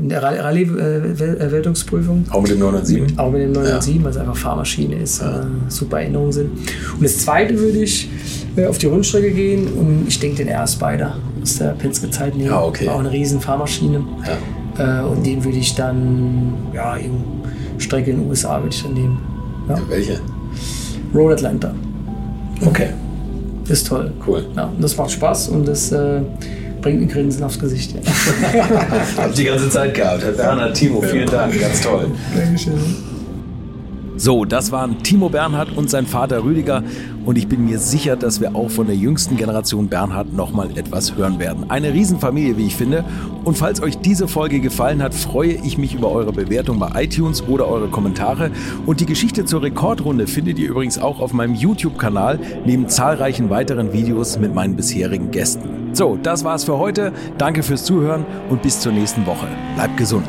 A: in der Rallye-Wertungsprüfung.
C: Auch mit dem 907?
A: Auch mit dem 907, weil es einfach Fahrmaschine ist, äh, super Erinnerungen sind. Und das zweite würde ich äh, auf die Rundstrecke gehen und ich denke den R Spider aus der Penske-Zeit nehmen.
C: Ja, okay.
A: War auch eine riesen Fahrmaschine. Äh, und den würde ich dann, ja, irgendeine Strecke in den USA würde ich dann nehmen. Ja.
C: Welche?
A: Road Atlanta.
C: Okay,
A: Ist toll.
C: cool.
A: Ja, und das macht Spaß und das äh, bringt ein Grinsen aufs Gesicht. Ja.
C: Habt die ganze Zeit gehabt. Herr Bernhard, Timo, vielen Dank. Ganz toll.
G: So, das waren Timo Bernhard und sein Vater Rüdiger und ich bin mir sicher, dass wir auch von der jüngsten Generation Bernhard nochmal etwas hören werden. Eine Riesenfamilie, wie ich finde. Und falls euch diese Folge gefallen hat, freue ich mich über eure Bewertung bei iTunes oder eure Kommentare. Und die Geschichte zur Rekordrunde findet ihr übrigens auch auf meinem YouTube-Kanal neben zahlreichen weiteren Videos mit meinen bisherigen Gästen. So, das war's für heute. Danke fürs Zuhören und bis zur nächsten Woche. Bleibt gesund.